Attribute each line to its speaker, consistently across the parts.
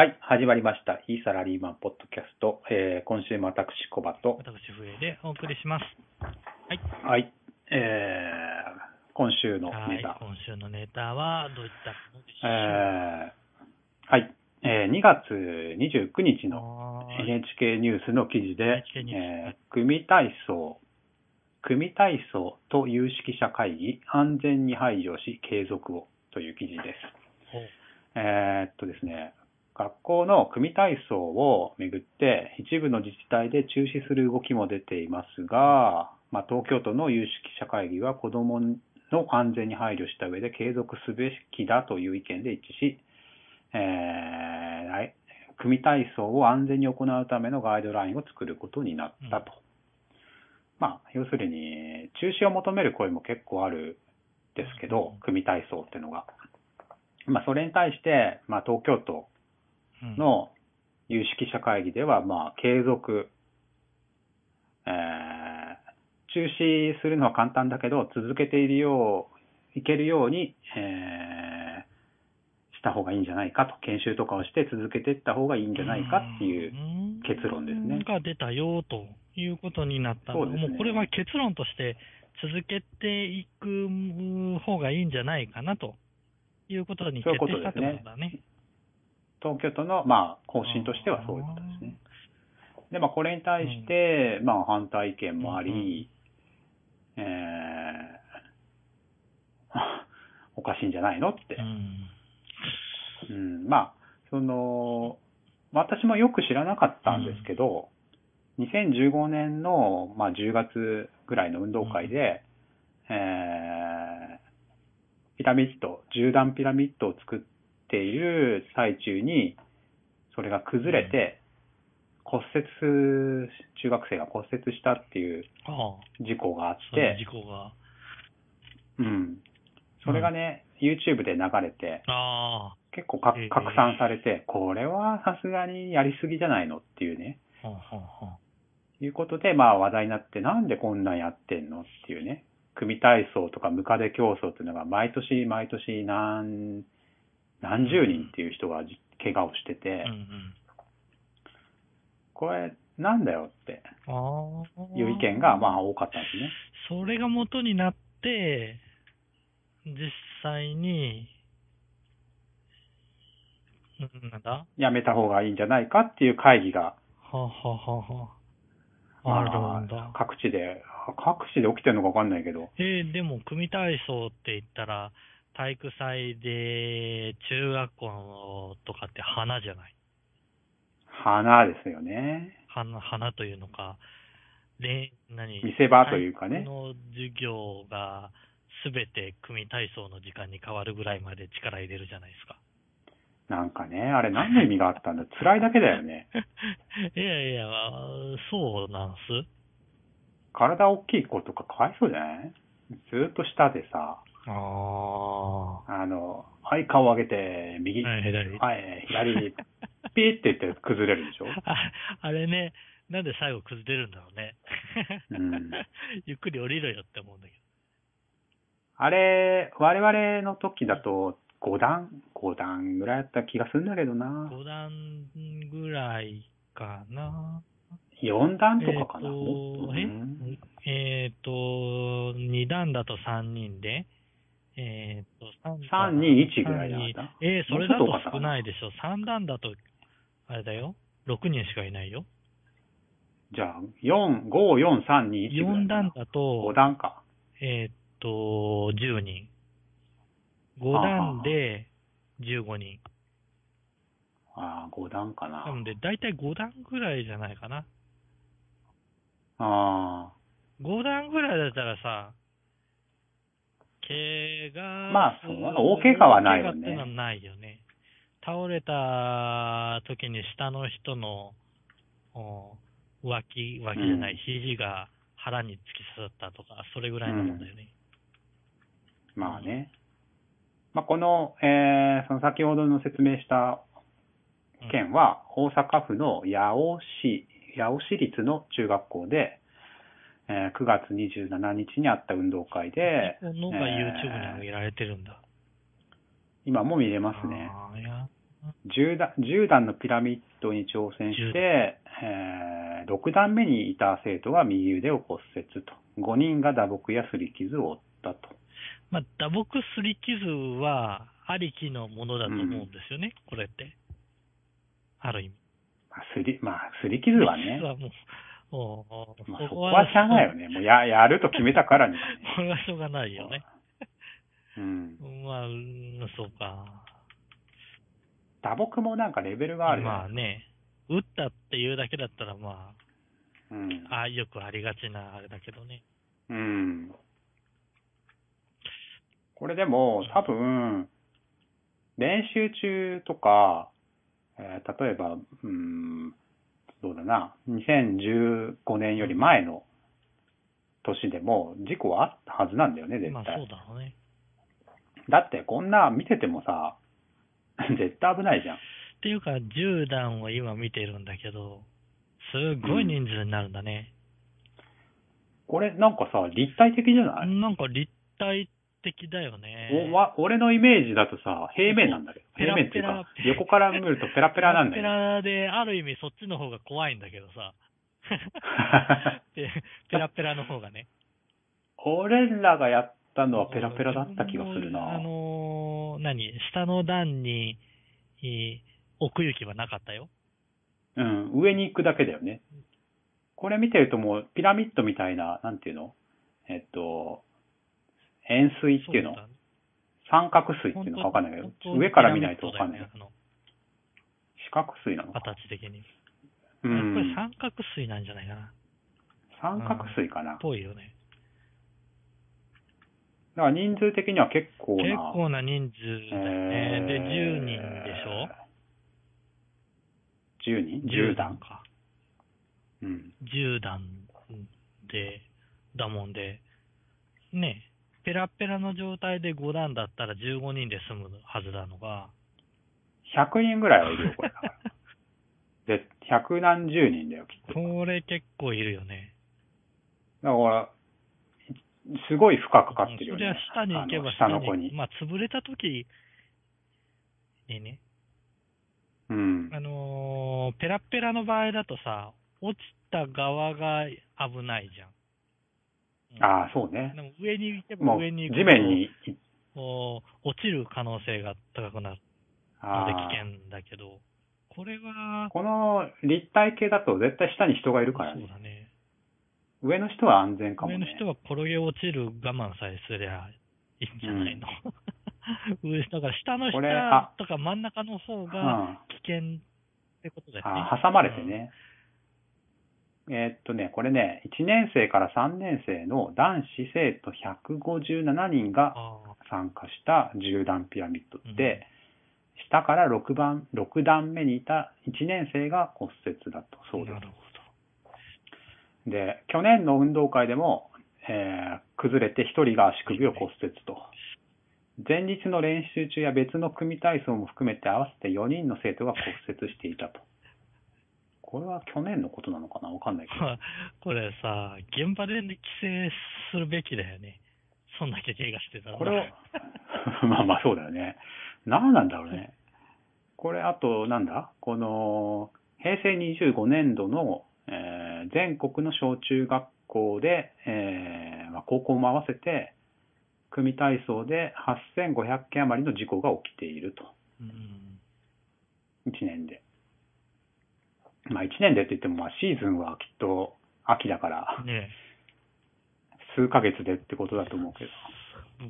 Speaker 1: はい、始まりました。いいサラリーマンポッドキャスト。えー今週も私、コバと、
Speaker 2: 私、笛でお送りします。はい。
Speaker 1: はい、えー今週の
Speaker 2: はい
Speaker 1: ネタ。。
Speaker 2: 今週のネタはどういったものでしょう？
Speaker 1: えーはい、えー2月29日の NHK ニュースの記事で、えー組体操、組体操と有識者会議、安全に配慮し継続をという記事です。えーっとですね、学校の組体操をめぐって、一部の自治体で中止する動きも出ていますが、まあ、東京都の有識者会議は子どもの安全に配慮した上で継続すべきだという意見で一致し、えー来組体操を安全に行うためのガイドラインを作ることになったと。まあ、要するに、中止を求める声も結構あるんですけど、組体操っていうのが。まあ、それに対して、まあ、東京都
Speaker 2: うん
Speaker 1: の有識者会議では、まあ、継続、えー中止するのは簡単だけど、続けているよう、いけるように、えーした方がいいんじゃないかと、研修とかをして続けていった方がいいんじゃないかっていう
Speaker 2: うん。
Speaker 1: 結論ですね。
Speaker 2: が出たよということになった
Speaker 1: そうですね。
Speaker 2: もうこれは結論として続けていく方がいいんじゃないかなということに決定したってことだね。
Speaker 1: 東京都の、まあ、方針としてはそういうことですね。で、まあ、これに対して、まあ、反対意見もあり、えー おかしいんじゃないのって
Speaker 2: う。ん。
Speaker 1: うん、まあ、その、私もよく知らなかったんですけど、2015年の、まあ、10月ぐらいの運動会で、えーピラミッド、10段ピラミッドを作っている最中に、それが崩れて、骨折、中学生が骨折したっていう事故があって、
Speaker 2: 事故が。
Speaker 1: うん。それがね、YouTube で流れて、
Speaker 2: あ
Speaker 1: 結構拡散されて、これはさすがにやりすぎじゃないのっていうね、いうことで、まあ話題になって、なんでこんなんやってんのっていうね、組体操とかムカデ競争っていうのが毎年毎年何、何十人っていう人がじ怪我をしてて、
Speaker 2: うんうん。
Speaker 1: これなんだよって。いう意見がまあ多かったんですね。
Speaker 2: それが元になって、実際に、うんなんだ？
Speaker 1: やめた方がいいんじゃないかっていう会議が、
Speaker 2: はあ、はあはあはあ、あるんだ
Speaker 1: まあ。各地で、各地で起きてるのかわかんないけど、
Speaker 2: えーでも、組体操って言ったら、体育祭で中学校とかって花じゃない？
Speaker 1: 花ですよね。
Speaker 2: 花、花というのか、れ何？
Speaker 1: 見せ場というかね
Speaker 2: の授業がすべて組体操の時間に変わるぐらいまで力入れるじゃないですか。
Speaker 1: なんかね、あれ何の意味があったんだ？辛いだけだよね。
Speaker 2: いやいや、そうなんす。
Speaker 1: 体大きい子とかかわいそうじゃない？ずーっと下でさ、
Speaker 2: ああ。
Speaker 1: あの、はい、顔上げて、右、
Speaker 2: はい、左。
Speaker 1: はい、左、ピーって言って崩れるでしょ？
Speaker 2: ああれね、なんで最後崩れるんだろうね。
Speaker 1: うん
Speaker 2: ゆっくり降りろよって思うんだけ
Speaker 1: あれ、我々の時だと5段、5段ぐらいやった気がするんだけど
Speaker 2: ど。
Speaker 1: な。
Speaker 2: 5段ぐらいかな。
Speaker 1: 4段とかかな。
Speaker 2: えーと
Speaker 1: うん
Speaker 2: えっ、と、2段だと3人で、えっ、と、
Speaker 1: 3 2 1ぐらいじゃなかった？
Speaker 2: えーそれだと少ないでしょ。3段だと、あれだよ。6人しかいないよ。
Speaker 1: じゃあ、4、5、4、3、2、1ぐらい
Speaker 2: 4
Speaker 1: かな。
Speaker 2: 段だと
Speaker 1: 5、段か。
Speaker 2: えーっと、10人。5段で15人。
Speaker 1: ああ、5段かな。
Speaker 2: なので、だいたい5段ぐらいじゃないかな。
Speaker 1: あ
Speaker 2: 5段ぐらいだったらさ、怪我
Speaker 1: まあそう大怪我はないよね
Speaker 2: 大怪我ってのはないよね。倒れた時に下の人の、お脇、脇じゃない、
Speaker 1: うん
Speaker 2: 肘が腹に突き刺さったとか、それぐらいのもんだよね。
Speaker 1: あ、まあね。まあ、この、えー、その先ほどの説明した県は、大阪府の八尾市、八尾市立の中学校で、えー9月27日にあった運動会で、
Speaker 2: このが YouTube に上げられてるんだ。
Speaker 1: 今も見れますね。
Speaker 2: あーやっ
Speaker 1: 10段 ,10 段のピラミッドに挑戦して、えー6段目にいた生徒が右腕を骨折と。5人が打撲や擦り傷を負ったと。
Speaker 2: まあ、打撲すり傷は、ありきのものだと思うんですよね、これって。ある意味。
Speaker 1: まあ、すり、まあ、擦り傷はね
Speaker 2: 実。はもう、おうおう
Speaker 1: まあ、そこはしゃあないよね。もうや、やると決めたからにはね。
Speaker 2: これはしょうがないよね。
Speaker 1: うん。
Speaker 2: まあ、うんそうか。
Speaker 1: 打撲もなんかレベルがある
Speaker 2: まあね、打ったっていうだけだったら、ま
Speaker 1: うん。
Speaker 2: あ、あよくありがちなあれだけどね。
Speaker 1: うん。これでも、多分、練習中とか、えー例えば、うん、どうだな、2015年より前の年でも事故はあったはずなんだよね、絶対。
Speaker 2: まあそうだろうね。
Speaker 1: だってこんな見ててもさ、絶対危ないじゃん。
Speaker 2: っていうか、10段を今見てるんだけど、すごい人数になるんだね。
Speaker 1: これなんかさ、立体的じゃない、
Speaker 2: なんか立体的だよね。
Speaker 1: おわ俺のイメージだとさ、平面なんだけど。
Speaker 2: ペラ
Speaker 1: 平面っていうか
Speaker 2: ペラ、
Speaker 1: 横から見るとペラペラなんだ
Speaker 2: ペ
Speaker 1: よ。
Speaker 2: ラで、ある意味そっちの方が怖いんだけどさ。ペペラペラの方がね。
Speaker 1: 俺らがやったのはペラペラだった気がする
Speaker 2: あ
Speaker 1: な。
Speaker 2: のー何？下の段に、えー奥行きはなかったよ。
Speaker 1: うん、上に行くだけだよね。これ見てるともうピラミッドみたいな、なんていうの？えっと、円錐っていうの？三角錐っていうのかわかんないけど上から見ないとわかんない四角錐なのか。
Speaker 2: 形的に。
Speaker 1: う
Speaker 2: これ
Speaker 1: ん。
Speaker 2: 三角錐なんじゃないかな。
Speaker 1: 三角錐かな。だか
Speaker 2: ぽいよね。
Speaker 1: ら人数的には結構な。
Speaker 2: 結構な人数だよね。で、10人でしょ
Speaker 1: ?10 人
Speaker 2: ?10
Speaker 1: ?10 段。
Speaker 2: 段か。
Speaker 1: うん。
Speaker 2: 10段で、だもんで、ね、ペラペラの状態で5段だったら15人で済むはずなのが、
Speaker 1: 100人ぐらいはいるよ、これ。で、百何十人だよ、きっと。
Speaker 2: これ結構いるよね。
Speaker 1: だから、すごい負荷かかってるよね。
Speaker 2: それは下に行けば
Speaker 1: 下の子に。
Speaker 2: まあ、潰れた時にね、
Speaker 1: うん。
Speaker 2: あのーペラペラの場合だとさ、落ちた側が危ないじゃん。うん
Speaker 1: ああ、そうね。
Speaker 2: でも上に行けば上に行く
Speaker 1: 地面に、
Speaker 2: 落ちる可能性が高くなる
Speaker 1: あ
Speaker 2: ので危
Speaker 1: あ
Speaker 2: 険だけど、これは、
Speaker 1: この立体系だと絶対下に人がいるからね。
Speaker 2: そうだね。
Speaker 1: 上の人は安全かもね。
Speaker 2: 上の人は転げ落ちる我慢さえすりゃいいんじゃないの、上だから下の下とか真ん中の方
Speaker 1: うん。
Speaker 2: が
Speaker 1: あ
Speaker 2: 危険ってことだよね。
Speaker 1: 挟まれてね。えーっとね、これね、1年生から3年生の男子生徒157人
Speaker 2: うん。
Speaker 1: が参加した10段ピラミッドで、下から6番、6段目にいた1年生が骨折だと。そうです
Speaker 2: なるほ
Speaker 1: で、去年の運動会でも、えー崩れて1人が足首を骨折と。前日の練習中や別の組体操も含めて合わせて4人の生徒が骨折していたと。これは去年のことなのかな？わかんないけど。
Speaker 2: ど。これさ、現場で規制するべきだよね。そんだけ怪我してたら。
Speaker 1: これを、まあまあそうだよね。何なんだろうね。これあとなんだ？この、平成25年度の、えー全国の小中学校で、えーまあ、高校も合わせて、組体操で8500件余りの事故が起きていると。
Speaker 2: うん。
Speaker 1: 1年で。まあ1年でって言っても、まあシーズンはきっと秋だから、
Speaker 2: ね
Speaker 1: 数ヶ月でってことだと思うけど。
Speaker 2: え。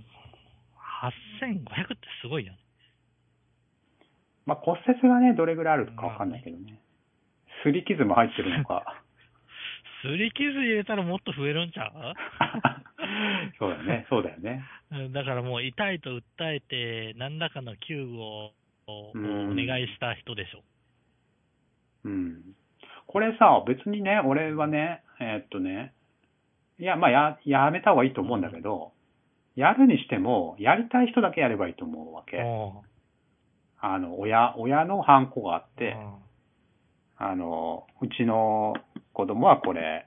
Speaker 2: 8500ってすごいよね。
Speaker 1: まあ骨折がね、どれぐらいあるかわかんないけどね。擦り傷も入ってるのか。
Speaker 2: すり傷入れたらもっと増えるんちゃう？
Speaker 1: そうだね、そうだよね。
Speaker 2: うんだからもう痛いと訴えて、何らかの救護をお
Speaker 1: うん
Speaker 2: 願いした人でしょ。
Speaker 1: うん。これさ、別にね、俺はね、えーっとね、いや、まあや、やめた方がいいと思うんだけど、やるにしても、やりたい人だけやればいいと思うわけ。
Speaker 2: お
Speaker 1: あの、親、親のハンコがあって、
Speaker 2: うん
Speaker 1: あの、うちの子供はこれ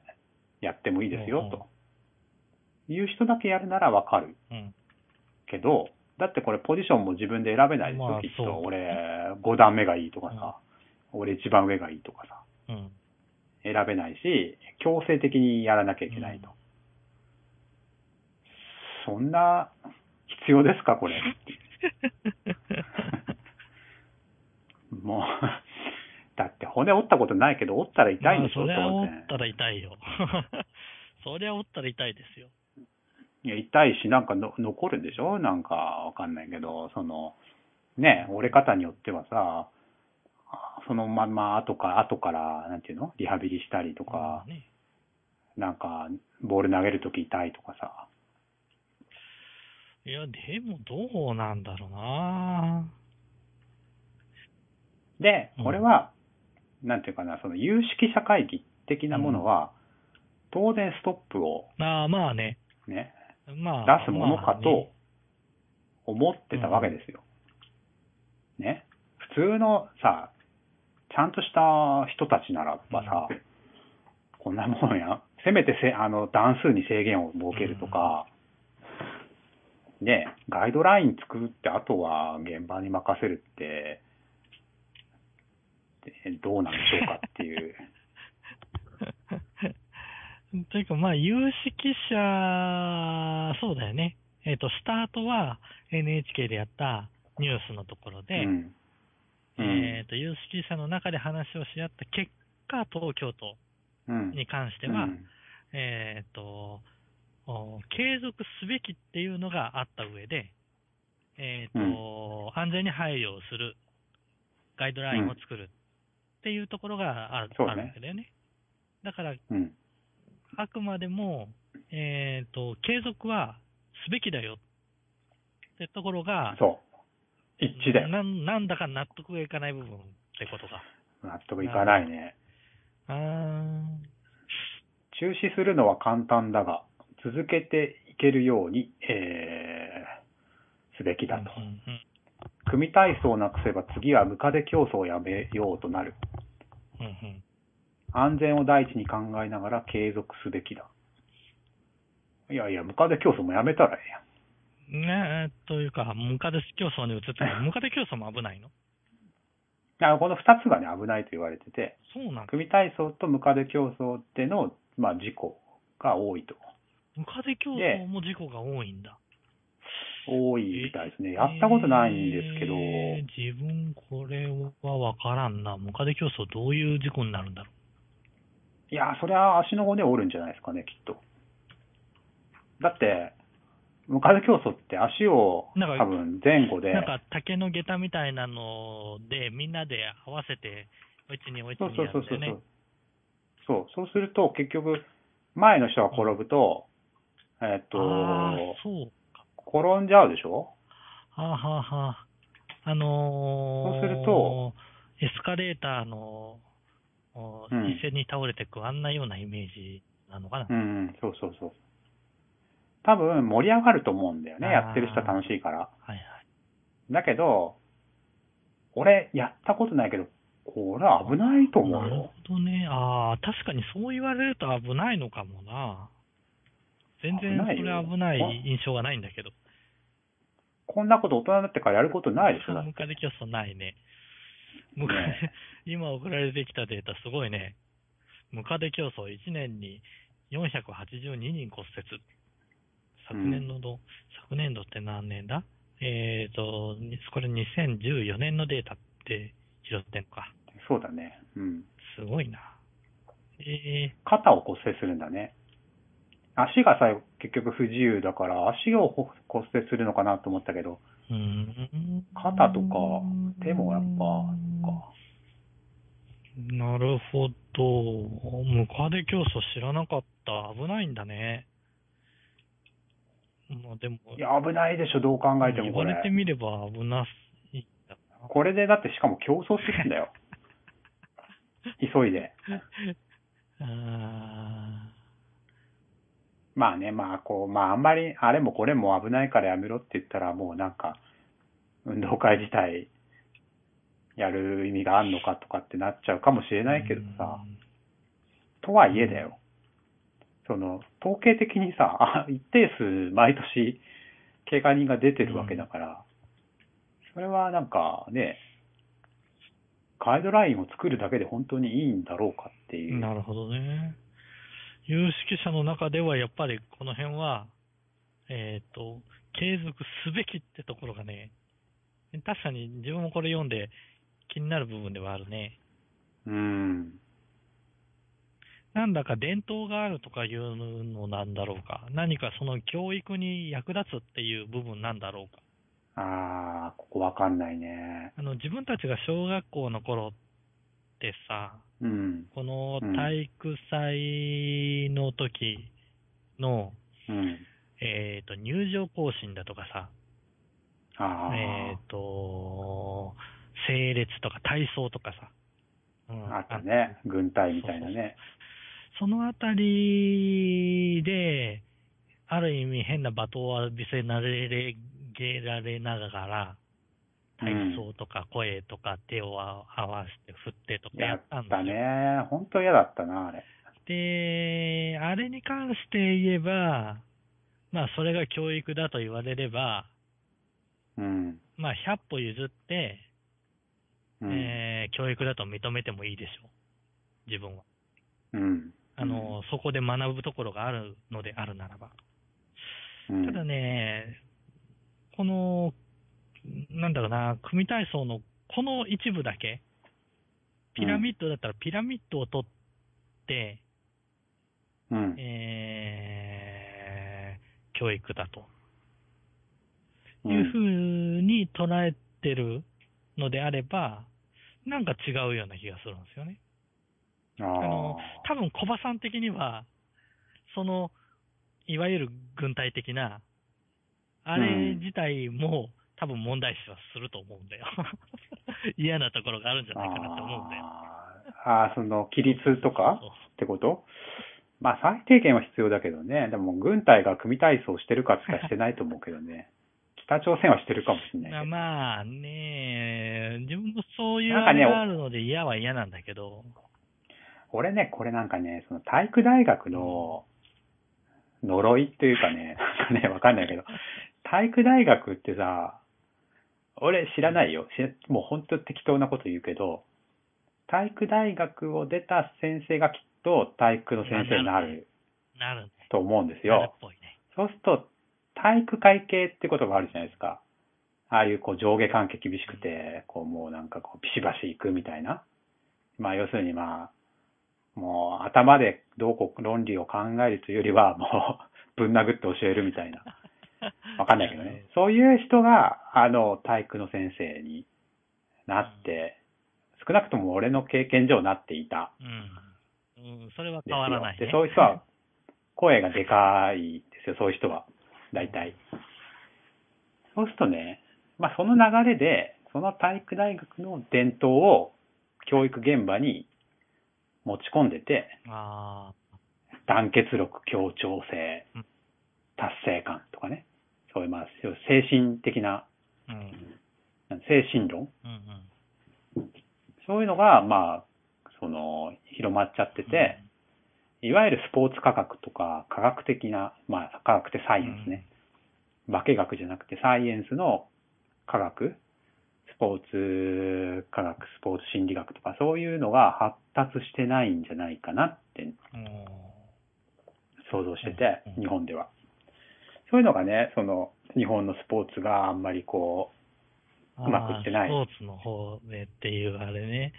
Speaker 1: やってもいいですよ、という人だけやるならわかる
Speaker 2: うん。
Speaker 1: けど、だってこれポジションも自分で選べないでしょ、
Speaker 2: まあ
Speaker 1: きっと。俺、5段目がいいとかさ、俺一番上がいいとかさ、
Speaker 2: うん。
Speaker 1: 選べないし、強制的にやらなきゃいけないと。そんな、必要ですか、これ。もう、だって骨折ったことないけど、折ったら痛いんでしょ、
Speaker 2: まあそりゃ
Speaker 1: 当然
Speaker 2: 折ったら痛いよ。そりゃ折ったら痛いですよ。
Speaker 1: いや、痛いし、なんかの残るんでしょ？なんかわかんないけど、その、ね、折れ方によってはさ、そのまま後から、後から、なんていうの？リハビリしたりとか、
Speaker 2: ね、
Speaker 1: なんか、ボール投げるとき痛いとかさ。
Speaker 2: いや、でもどうなんだろうな
Speaker 1: で、
Speaker 2: うん
Speaker 1: これは、なんていうかな、その有識者会議的なものは、当然ストップを
Speaker 2: ああ、まあね。
Speaker 1: ね、
Speaker 2: まあ。
Speaker 1: 出すものかと思ってたわけですよ。ね。普通のさ、ちゃんとした人たちならばさ、こんなもんや、せめてせあの段数に制限を設けるとか、ね、ガイドライン作って、あとは現場に任せるって、でどうなんでしょうかっていう。
Speaker 2: というか、まあ、有識者、そうだよね。えっ、と、スタートは NHK でやったニュースのところで、
Speaker 1: うん。うん
Speaker 2: えっ、と、有識者の中で話をし合った結果、東京都
Speaker 1: うん。
Speaker 2: に関しては、
Speaker 1: うん
Speaker 2: えっ、とお、継続すべきっていうのがあった上で、えっ、と、安全に配慮をするガイドラインを作るっていうところがある,、あるわけだよね。だから、
Speaker 1: うん。
Speaker 2: あくまでも、えっ、と、継続はすべきだよってところが、
Speaker 1: そう。一致だよ。
Speaker 2: なんなんだか納得がいかない部分ってことか。
Speaker 1: 納得いかないね。
Speaker 2: あー
Speaker 1: 中止するのは簡単だが、続けていけるように、えー、すべきだと。
Speaker 2: うんうん
Speaker 1: 組体操をなくせば次はムカデ競争をやめようとなる。
Speaker 2: うんうん
Speaker 1: 安全を第一に考えながら継続すべきだ。いやいや、ムカデ競争もやめたらええやん。
Speaker 2: ねえ、というか、ムカデ競争に移ってる ムカデ競争も危ないの？
Speaker 1: あこの二つがね、危ないと言われてて、
Speaker 2: そうなんだ。
Speaker 1: 組体操とムカデ競争っての、まあ、事故が多いと。
Speaker 2: ムカデ競争も事故が多いんだ。
Speaker 1: 多いみたいですね。やったことないんですけど、
Speaker 2: えー自分これはわからんな。ムカデ競争どういう事故になるんだろ
Speaker 1: いや、そりゃ足の骨折るんじゃないですかね、きっと。だって、ムカデ競争って足を多分前後
Speaker 2: う。
Speaker 1: で、
Speaker 2: なんか竹の下駄みたいなので、みんなで合わせて、おいちにおいち
Speaker 1: そう
Speaker 2: に
Speaker 1: そうそうそう
Speaker 2: やってね。
Speaker 1: そう、そうすると結局、前の人が転ぶと、えっと。転んじゃうでしょ？
Speaker 2: はあ、はあはあ、あのー、
Speaker 1: そうすると、
Speaker 2: エスカレーターの、一斉に倒れてく、あんなようなイメージなのかな。
Speaker 1: うんうん、そうそうそう。多分盛り上がると思うんだよね、やってる人は楽しいから。
Speaker 2: はいはい。
Speaker 1: だけど、俺やったことないけど、これは危ないと思
Speaker 2: なる
Speaker 1: うよ。
Speaker 2: ほどね。ああ、確かにそう言われると危ないのかもな。全然それ危ない印象がないんだけど。
Speaker 1: こんなこと大人になってからやることないでしょ、だって
Speaker 2: ムカデ競争ないね。ムカデ、
Speaker 1: ね
Speaker 2: 今送られてきたデータすごいね。ムカデ競争1年に482人骨折。昨年の度、昨年度って何年だ？えーと、にこれ2014年のデータって拾ってんのか。
Speaker 1: そうだね。うん。
Speaker 2: すごいな。え
Speaker 1: 肩を骨折するんだね。足がさ、結局不自由だから、足を骨折するのかなと思ったけど、
Speaker 2: ー、うーん。
Speaker 1: 肩とか手もやっぱ、か。
Speaker 2: なるほど。ムカデ競争知らなかった。危ないんだね。まあでも、
Speaker 1: いや、危ないでしょ、どう考えてもこれ
Speaker 2: 言われ。てみれば危ないんだな。
Speaker 1: これでだってしかも競争するんだよ。急いで。
Speaker 2: あ
Speaker 1: まあね、まあこう、まああんまり、あれもこれも危ないからやめろって言ったらもうなんか、運動会自体、やる意味があるのかとかってなっちゃうかもしれ
Speaker 2: ー
Speaker 1: ないけどさ、とはいえだよ。その、統計的にさ、あ一定数毎年怪我人が出てるわけだから、それはなんかね、ガイドラインを作るだけで本当にいいんだろうかっていう。
Speaker 2: なるほどね。有識者の中ではやっぱりこの辺は、えっ、と、継続すべきってところがね、確かに自分もこれ読んで気になる部分ではあるね。
Speaker 1: うん。
Speaker 2: なんだか伝統があるとかいうのなんだろうか。何かその教育に役立つっていう部分なんだろうか。
Speaker 1: ああ、ここわかんないね。
Speaker 2: あの、自分たちが小学校の頃ってさ、
Speaker 1: うん。
Speaker 2: この
Speaker 1: うん
Speaker 2: 体育祭の時の、
Speaker 1: うん。
Speaker 2: えっ、と、入場行進だとかさ、えっ、と、整列とか体操とかさ、うん
Speaker 1: あったね。軍隊みたいなね。
Speaker 2: そのあたりで、ある意味変な罵倒を浴びせられげられながら、体操とか声とか手を合わせて振ってとかや
Speaker 1: や
Speaker 2: ったんですよ。
Speaker 1: ったね。本当嫌だったな、あれ。
Speaker 2: で、あれに関して言えば、まあそれが教育だと言われれば、
Speaker 1: うん。
Speaker 2: まあ100歩譲って、
Speaker 1: うん。
Speaker 2: えー教育だと認めてもいいでしょう。自分は。
Speaker 1: うん。
Speaker 2: あの、そこで学ぶところがあるのであるならば。
Speaker 1: うん、
Speaker 2: ただね、この、なんだろうな、組体操のこの一部だけ、ピラミッドだったらピラミッドを取って、
Speaker 1: うん。
Speaker 2: えー、教育だと
Speaker 1: うん
Speaker 2: いうふうに捉えてるのであれば、なんか違うような気がするんですよね。
Speaker 1: あ
Speaker 2: あの、多分小葉さん的には、その、いわゆる軍隊的な、あれ自体も、多分問題視はすると思うんだよ。嫌なところがあるんじゃないかなって思うんだよ。
Speaker 1: あーあー、その、規律とかってこと？まあ、最低限は必要だけどね。でも、軍隊が組体操してるかって言ったらしてないと思うけどね。北朝鮮はしてるかもしれないけど。
Speaker 2: まあね、自分もそういうあれがあるので嫌は嫌なんだけど、
Speaker 1: 俺ね、これなんかね、その体育大学の呪いっていうかね、なんかね、わかんないけど、体育大学ってさ、俺知らないよ。知もう本当適当なこと言うけど、体育大学を出た先生がきっと体育の先生になる
Speaker 2: なるね。
Speaker 1: と思うんですよ
Speaker 2: ね。
Speaker 1: そうすると、体育会系ってことがあるじゃないですか。ああいうこう上下関係厳しくて、こうもうなんかこうビシバシ行くみたいな。まあ要するにまあ、もう頭でどうこう論理を考えるというよりは、もうぶん殴って教えるみたいな。わかんないけどね。そういう人が、あの、体育の先生になって、少なくとも俺の経験上なっていた。
Speaker 2: うん。うん、それは変わらない、ね。
Speaker 1: で、そういう人は、声がでかいですよ、そういう人は。大体。そうするとね、まあその流れで、その体育大学の伝統を教育現場に持ち込んでて、
Speaker 2: あ
Speaker 1: 団結力、協調性
Speaker 2: うん、
Speaker 1: 達成感とかね。そういう、まあ、精神的な、
Speaker 2: あ、うん。
Speaker 1: 精神論
Speaker 2: うんうん。
Speaker 1: そういうのが、まあ、その、広まっちゃってて、いわゆるスポーツ科学とか科学的な、まあ科学ってサイエンスね。化学じゃなくてサイエンスの科学、スポーツ科学、スポーツ心理学とかそういうのが発達してないんじゃないかなって
Speaker 2: うん。
Speaker 1: 想像してて
Speaker 2: うん、
Speaker 1: 日本では。そういうのがね、その日本のスポーツがあんまりこうまくいってない
Speaker 2: スポーツの方でっていうあれね。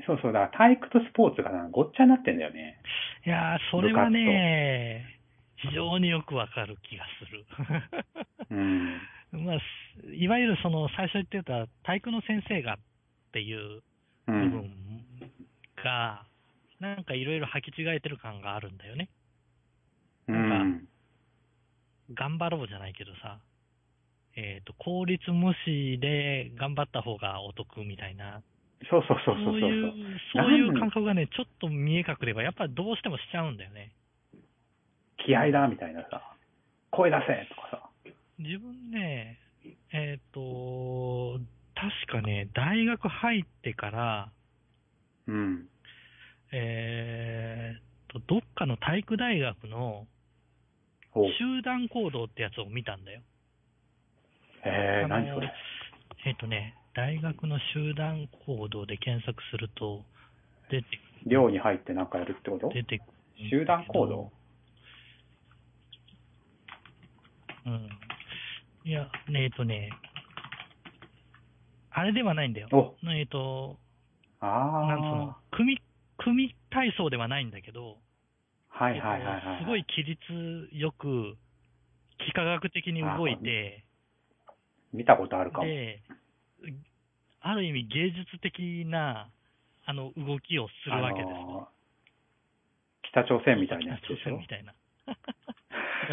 Speaker 1: う、そうそう、だから体育とスポーツがなんかごっちゃになってんだよね。
Speaker 2: いやー、それはね、非常によくわかる気がする。
Speaker 1: うん。
Speaker 2: まあ、すいわゆるその最初言ってた体育の先生がっていう
Speaker 1: う
Speaker 2: 部
Speaker 1: ん。
Speaker 2: 分が、なんかいろいろ履き違えてる感があるんだよね。
Speaker 1: う
Speaker 2: なん
Speaker 1: ん。
Speaker 2: 頑張ろうじゃないけどさ、えっ、と、効率無視で頑張った方がお得みたいな、
Speaker 1: そうそうそうそうそう。
Speaker 2: そういう、そういう感覚がね、ちょっと見え隠れば、やっぱりどうしてもしちゃうんだよね。
Speaker 1: 気合だみたいなさ、声出せとかさ。
Speaker 2: 自分ね、えっ、と、確かね、大学入ってから、
Speaker 1: うん。
Speaker 2: えー、と、どっかの体育大学の
Speaker 1: お
Speaker 2: 集団行動ってやつを見たんだよ。
Speaker 1: えー、何それ？
Speaker 2: えっ、とね、大学の集団行動で検索すると、出て
Speaker 1: 寮に入ってなんかやるってこと？
Speaker 2: 出て
Speaker 1: 集団行動？
Speaker 2: うん。いや、えっ、とね、あれではないんだよ。
Speaker 1: お
Speaker 2: えっ、と、
Speaker 1: あ
Speaker 2: なんつうの
Speaker 1: あ。、
Speaker 2: 組、組体操ではないんだけど、
Speaker 1: はいはいはいはい。
Speaker 2: えっとすごい規律よく、幾何学的に動いて、
Speaker 1: 見たことあるかも。
Speaker 2: で、ある意味芸術的な、あの、動きをするわけですよ。
Speaker 1: あのー北朝鮮みたいなやつでしょ？
Speaker 2: 北朝鮮みたいな。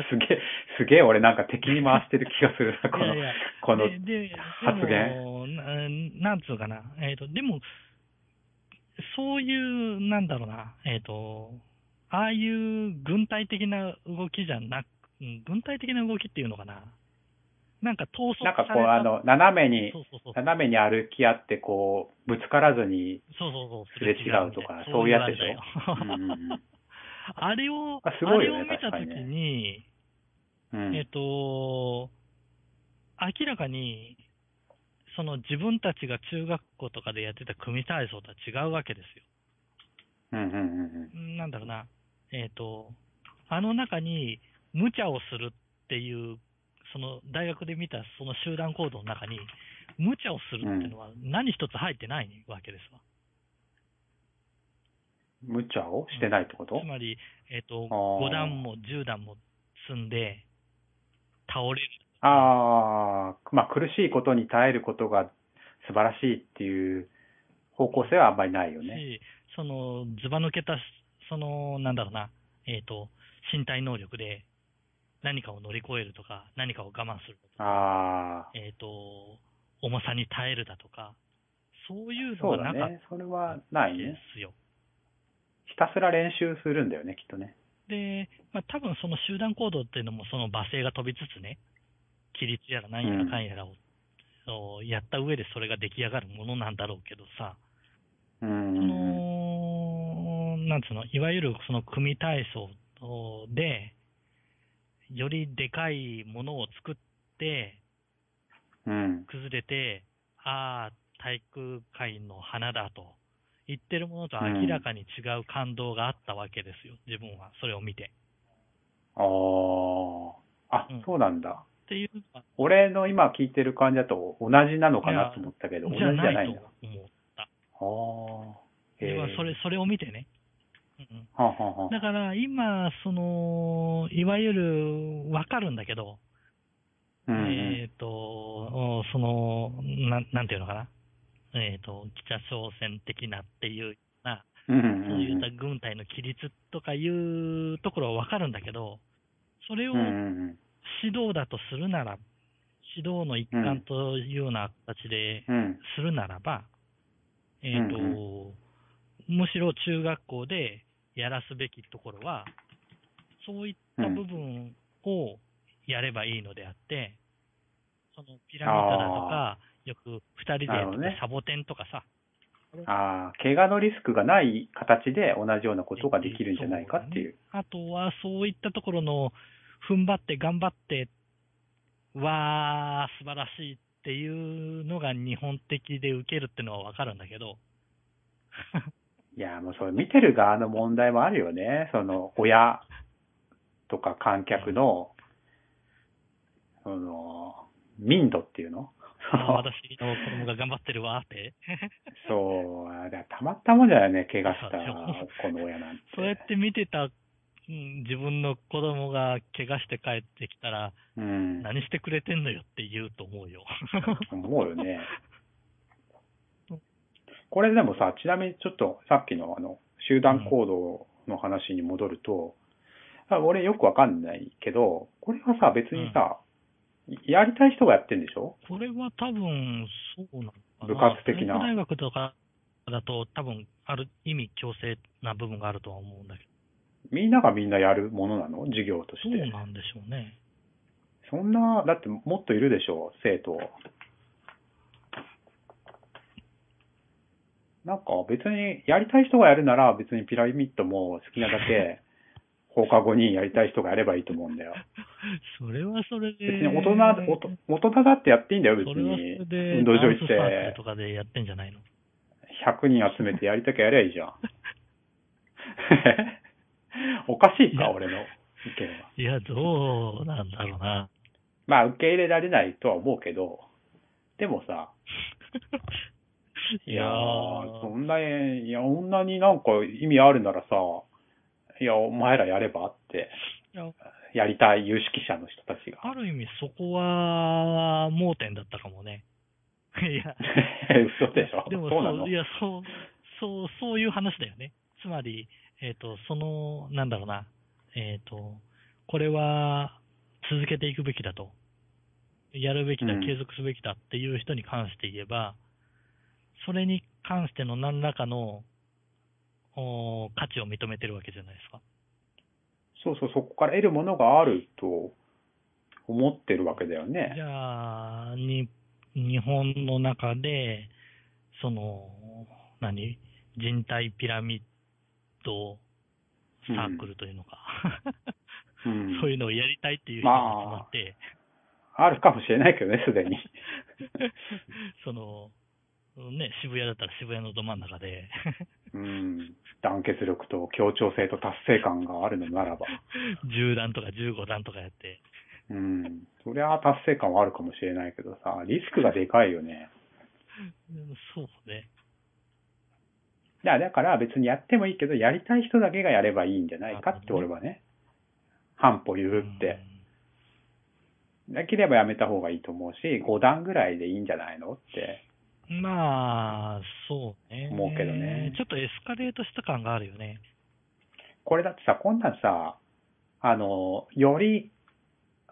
Speaker 1: すげえ、すげえ俺なんか敵に回してる気がするな、この、
Speaker 2: いやいや
Speaker 1: この、発言
Speaker 2: な なんつうかな、えっ、と、でも、そういう、なんだろうな、えっ、と、ああいう軍隊的な動きじゃなく、うん軍隊的な動きっていうのかな。なんか統率
Speaker 1: なんかこう、あの、斜めに。斜めに歩き合って、こう、ぶつからずに、
Speaker 2: そうそうそう。
Speaker 1: すれ違うとかそういうやつでしょ？
Speaker 2: あれを、
Speaker 1: あね
Speaker 2: あれを見たとき
Speaker 1: に
Speaker 2: に、
Speaker 1: うん
Speaker 2: えっ、と、明らかに、その自分たちが中学校とかでやってた組体操とは違うわけですよ。
Speaker 1: うんうんうんうん。
Speaker 2: なんだろうな、えっ、と、あの中に無茶をするっていう、その大学で見たその集団行動の中に、無茶をするっていうのは何一つ入ってないわけですわ。
Speaker 1: 無茶をしてないってこと？
Speaker 2: つまり、えっ、
Speaker 1: ー
Speaker 2: 5段も10段も積んで、倒れる。
Speaker 1: ああ、まあ苦しいことに耐えることが素晴らしいっていう方向性はあんまりないよね。
Speaker 2: し、その、ずば抜けた、その、なんだろうな、えっ、と、身体能力で何かを乗り越えるとか、何かを我慢するとか、
Speaker 1: ああ、
Speaker 2: えっ、と、重さに耐えるだとか、そういうのがなかっ
Speaker 1: ね。それはない
Speaker 2: たで
Speaker 1: ね。
Speaker 2: すよ。
Speaker 1: ひたすら練習するんだよね、きっとね。
Speaker 2: で、まあ、多分その集団行動っていうのもその罵声が飛びつつね、規律やら何やらかんやらを、そうやった上でそれが出来上がるものなんだろうけどさ、
Speaker 1: うんうん
Speaker 2: そ
Speaker 1: うん。
Speaker 2: の、なんつうの、いわゆるその組体操で、よりでかいものを作って、
Speaker 1: うん。
Speaker 2: 崩れて、ああ、体育会の花だと言ってるものと明らかに違う感動があったわけですよ、自分は、それを見て。
Speaker 1: ああ。あ
Speaker 2: うん、
Speaker 1: そうなんだ。
Speaker 2: っていうのは、
Speaker 1: 俺の今聞いてる感じだと同じなのかなと思ったけど、同じじゃ
Speaker 2: な
Speaker 1: ないいんだ。
Speaker 2: と思った。
Speaker 1: ああ。
Speaker 2: 分はそれ、それを見てね。うんうん
Speaker 1: はあ、はあはあ
Speaker 2: だから今、その、いわゆる、わかるんだけど、
Speaker 1: うんうん
Speaker 2: えっ、と、おその、なん、なんていうのかな。えっ、と、北朝鮮的なっていうような、
Speaker 1: うん。うん
Speaker 2: そういった軍隊の規律とかいうところはわかるんだけど、それを指導だとするなら、指導の一環というような形で
Speaker 1: うん。
Speaker 2: するならば、えっ、と、
Speaker 1: うん
Speaker 2: むしろ中学校でやらすべきところは、そういった部分をやればいいのであって、そのピラミッドだとか、よく二人でサボテンとかさ、
Speaker 1: ああ、怪我のリスクがない形で同じようなことができるんじゃないかっていう。
Speaker 2: あとはそういったところの踏ん張って頑張って、わー、素晴らしいっていうのが日本的で受けるっていうのはわかるんだけど、
Speaker 1: いや、もうそれ見てる側の問題もあるよね。その、親とか観客の、その、民度っていうの？
Speaker 2: 私の子供が頑張ってるわーって。
Speaker 1: そう、たまったもんじゃないね、怪我した子の親なんて。
Speaker 2: そうやって見てた、うん自分の子供が怪我して帰ってきたら、
Speaker 1: うん。
Speaker 2: 何してくれてんのよって言うと思うよ。
Speaker 1: 思うよね。これでもさ、ちなみにちょっとさっきのあの、集団行動の話に戻ると、あ俺よくわかんないけど、これはさ、別にさ、やりたい人がやってんでしょ？
Speaker 2: これは多分、そうなのかな。
Speaker 1: 部活的な
Speaker 2: 大学とかだと多分、ある意味強制な部分があるとは思うんだけ
Speaker 1: みんながみんなやるものなの？授業と
Speaker 2: ど、
Speaker 1: して。
Speaker 2: そうなんでしょうね。
Speaker 1: そんな、だってもっといるでしょ？生徒。なんか別にやりたい人がやるなら別にピラミッドも好きなだけ放課後にやりたい人がやればいいと思うんだよ。
Speaker 2: それはそれで。
Speaker 1: 別に大人、大人大人だってやっていいんだよ、別に運動場行って
Speaker 2: と、かでやってんじゃないの
Speaker 1: ？100人集めてやりたきゃやりゃいいじゃん。おかしいか、俺の意見は。
Speaker 2: いや、どうなんだろうな。
Speaker 1: まあ、受け入れられないとは思うけど、でもさ、いやー、そんな、いや、そんなになんか意味あるならさ、いや、お前らやればって、
Speaker 2: いや
Speaker 1: やりたい有識者の人たちが。
Speaker 2: ある意味そこは盲点だったかもね。いや、
Speaker 1: 嘘でしょ
Speaker 2: でも
Speaker 1: そうなの？
Speaker 2: いや、そう、そう、そういう話だよね。つまり、えっ、と、その、なんだろうな、えっ、と、これは続けていくべきだと。やるべきだ、
Speaker 1: うん
Speaker 2: 継続すべきだっていう人に関して言えば、それに関しての何らかのお価値を認めてるわけじゃないですか。
Speaker 1: そうそう、そこから得るものがあると思ってるわけだよね。
Speaker 2: じゃあ、に、日本の中で、その、何人体ピラミッドサークルというのか、
Speaker 1: うん
Speaker 2: そういうのをやりたいっていう人が集まって、
Speaker 1: あるかもしれないけどね、すでに。
Speaker 2: その、ね、渋谷だったら渋谷のど真ん中で、
Speaker 1: うん。団結力と協調性と達成感があるのならば。
Speaker 2: 10段とか15段とかやって、
Speaker 1: うん。そりゃ達成感はあるかもしれないけどさ、リスクがでかいよね。
Speaker 2: うんそうね。
Speaker 1: だから別にやってもいいけど、やりたい人だけがやればいいんじゃないかって俺はね、半歩譲って、できればやめた方がいいと思うし、5段ぐらいでいいんじゃないのって。
Speaker 2: うんまあ、そうね。
Speaker 1: 思うけどね
Speaker 2: ちょっとエスカレートした感があるよね。
Speaker 1: これだってさ、こんなんさ、あの、より、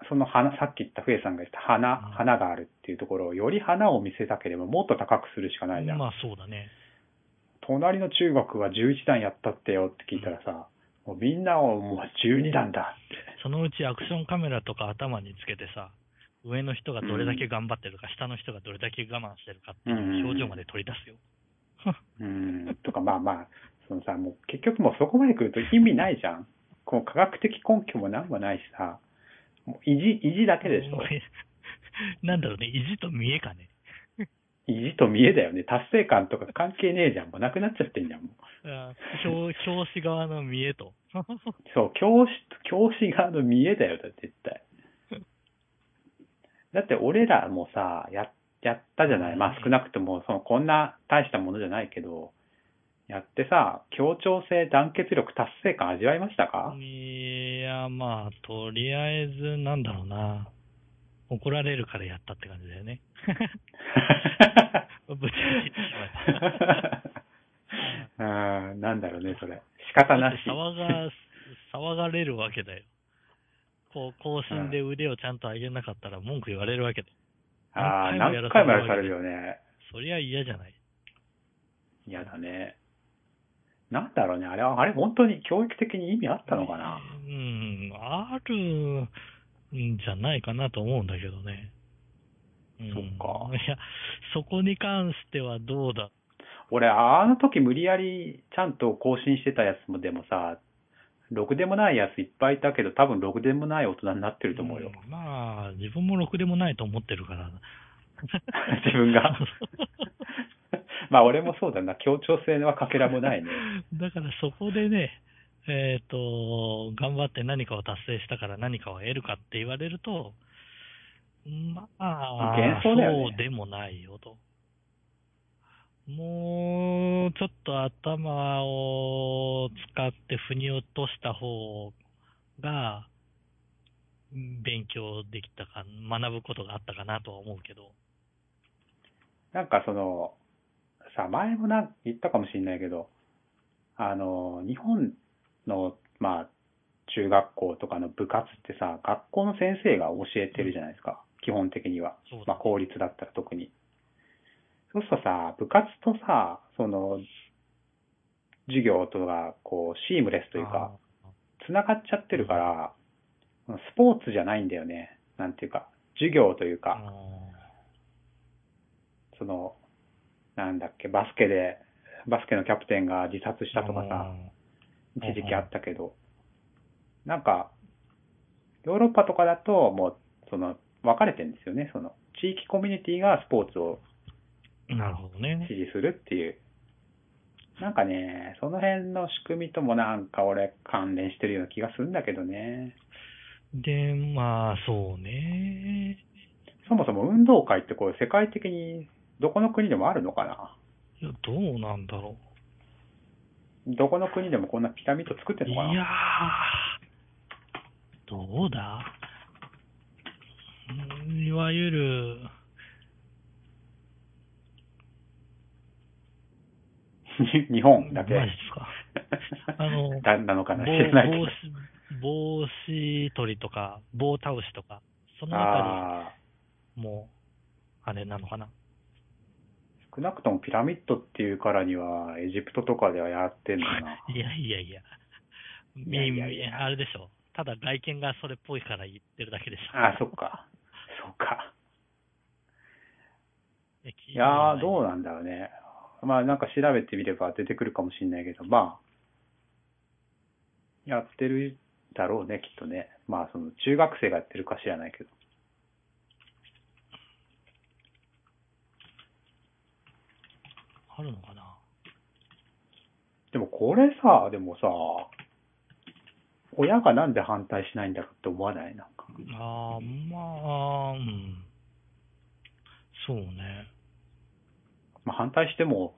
Speaker 1: その花、さっき言ったふえさんが言った花、
Speaker 2: うん
Speaker 1: 花があるっていうところを、より花を見せたければもっと高くするしかないじゃん。
Speaker 2: まあそうだね。
Speaker 1: 隣の中学は11段やったってよって聞いたらさ、もうみんなをもう12段だって。
Speaker 2: そのうちアクションカメラとか頭につけてさ、上の人がどれだけ頑張ってるか、下の人がどれだけ我慢してるかっていう表情まで取り出すよ。
Speaker 1: うん、とかまあまあ、そのさ、もう結局もうそこまで来ると意味ないじゃん。こう科学的根拠もなんもないしさ、もう意地、意地だけでしょ。
Speaker 2: なんだろうね、意地と見えかね。
Speaker 1: 意地と見えだよね。達成感とか関係ねえじゃん。もうなくなっちゃってんじゃん。も う
Speaker 2: あ教教師側の見えと。
Speaker 1: そう、教師、教師側の見えだよ、だ絶対。だって俺らもさ、や、やったじゃない？まあ少なくとも、その、こんな大したものじゃないけど、やってさ、協調性、団結力、達成感味わいましたか？
Speaker 2: いや、まあ、とりあえず、なんだろうな。怒られるからやったって感じだよね。ぶち切ってしまった。
Speaker 1: うん、なんだろうね、それ。仕方なし。
Speaker 2: 騒が、騒がれるわけだよ。こう、更新で腕をちゃんと上げなかったら文句言われるわけだよ。
Speaker 1: ああ、
Speaker 2: 何回もやらされる
Speaker 1: らされるよね。
Speaker 2: そりゃ嫌じゃない。
Speaker 1: 嫌だね。なんだろうね、あれは、あれ本当に教育的に意味あったのかな？
Speaker 2: うん、あるんじゃないかなと思うんだけどね。うん
Speaker 1: そっか
Speaker 2: いや、そこに関してはどうだ？
Speaker 1: 俺、あの時無理やりちゃんと更新してたやつもでもさ、ろくでもないやついっぱいいたけど、多分ろくでもない大人になってると思うよ。
Speaker 2: んまあ、自分もろくでもないと思ってるから。
Speaker 1: 自分が？まあ俺もそうだな、協調性はかけらもないね。
Speaker 2: だからそこでね、えっ、と、頑張って何かを達成したから何かを得るかって言われると、まあ、
Speaker 1: ね
Speaker 2: そうでもないよと。もう、ちょっと頭を使って腑に落とした方が、勉強できたか、学ぶことがあったかなとは思うけど。
Speaker 1: なんかその、さ、前もなん言ったかもしれないけど、あの、日本の、まあ、中学校とかの部活ってさ、学校の先生が教えてるじゃないですか、基本的には。
Speaker 2: そうだ
Speaker 1: まあ、公立だったら特に。そうするとさ、部活とさ、その、授業とが、こう、シームレスというか、繋がっちゃってるから、スポーツじゃないんだよね。なんていうか、授業というか、その、なんだっけ、バスケで、バスケのキャプテンが自殺したとかさ、
Speaker 2: うん。
Speaker 1: 一時期あったけど、なんか、ヨーロッパとかだと、もう、その、分かれてるんですよね。その、地域コミュニティがスポーツを
Speaker 2: なるほどね。
Speaker 1: 支持するっていう。なんかね、その辺の仕組みともなんか俺関連してるような気がするんだけどね。
Speaker 2: で、まあ、そうね。
Speaker 1: そもそも運動会ってこう世界的にどこの国でもあるのかな？い
Speaker 2: や、どうなんだろ
Speaker 1: どこの国でもこんなピラミッド作って
Speaker 2: う。
Speaker 1: んのかな？
Speaker 2: いやー、どうだ？うんいわゆる、
Speaker 1: 日本だけ。
Speaker 2: マジですか。あの
Speaker 1: だなのかな知
Speaker 2: 棒
Speaker 1: らないけど。
Speaker 2: 帽子、帽子取りとか、棒倒しとか、そのあ。たり、もう、あれなのかな。
Speaker 1: 少なくともピラミッドっていうからには、エジプトとかではやってんのかな。
Speaker 2: いやいやいや。みあれでしょ。ただ外見がそれっぽいから言ってるだけでしょ。
Speaker 1: ああ、そっか。そっか。
Speaker 2: い
Speaker 1: いやー、どう
Speaker 2: な
Speaker 1: なんだろうね。まあなんか調べてみれば出てくるかもしれないけど、まあ、やってるだろうね、きっとね。まあその中学生がやってるか知らないけど。
Speaker 2: あるのかな？
Speaker 1: でもこれさ、でもさ、親がなんで反対しないんだろうって思わない？なんか。
Speaker 2: ああ、まあ、うん。そうね。
Speaker 1: まあ反対しても、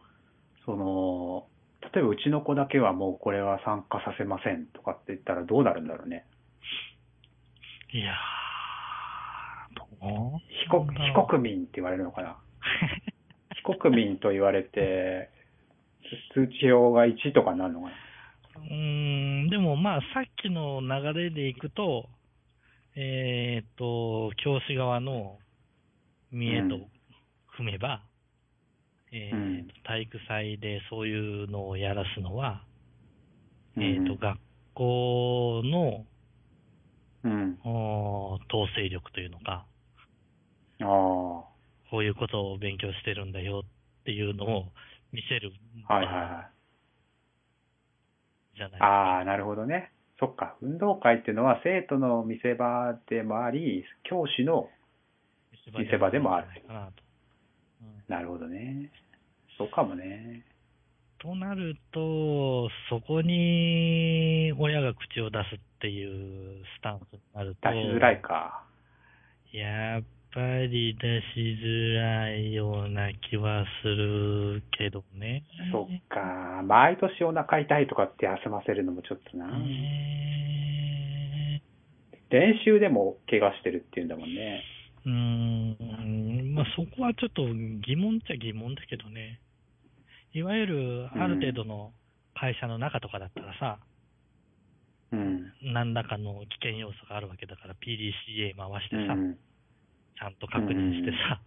Speaker 1: その、例えばうちの子だけはもうこれは参加させませんとかって言ったらどうなるんだろうね。
Speaker 2: いやー、どう
Speaker 1: 非国非国民って言われるのかな。非国民と言われて、通知表が1とかになるのかな。
Speaker 2: うーん、でもまあ、さっきの流れでいくと、えーっと、教師側の見栄と
Speaker 1: うん
Speaker 2: 踏めば、えー
Speaker 1: うん
Speaker 2: と体育祭でそういうのをやらすのは、
Speaker 1: うん
Speaker 2: えーっと、学校の
Speaker 1: うん。
Speaker 2: おー統制力というのか、
Speaker 1: ああ。
Speaker 2: こういうことを勉強してるんだよっていうのを見せる
Speaker 1: はいはいはい。
Speaker 2: じゃない
Speaker 1: ああ、なるほどね。そっか。運動会っていうのは生徒の見せ場でもあり、教師の、見せ場でもある
Speaker 2: かなと。うん
Speaker 1: なるほどね。そうかもね。
Speaker 2: となると、そこに親が口を出すっていうスタンスになると、
Speaker 1: 出しづらいか。
Speaker 2: やっぱり出しづらいような気はするけどね。
Speaker 1: そっか。毎年お腹痛いとかって休ませるのもちょっとな。
Speaker 2: ね
Speaker 1: 練習でも怪我してるっていうんだもんね。
Speaker 2: うーん、まあそこはちょっと疑問っちゃ疑問だけどね。いわゆるある程度の会社の中とかだったらさ、
Speaker 1: うん。
Speaker 2: 何らかの危険要素があるわけだから PDCA 回してさ、
Speaker 1: うん。
Speaker 2: ちゃんと確認してさ、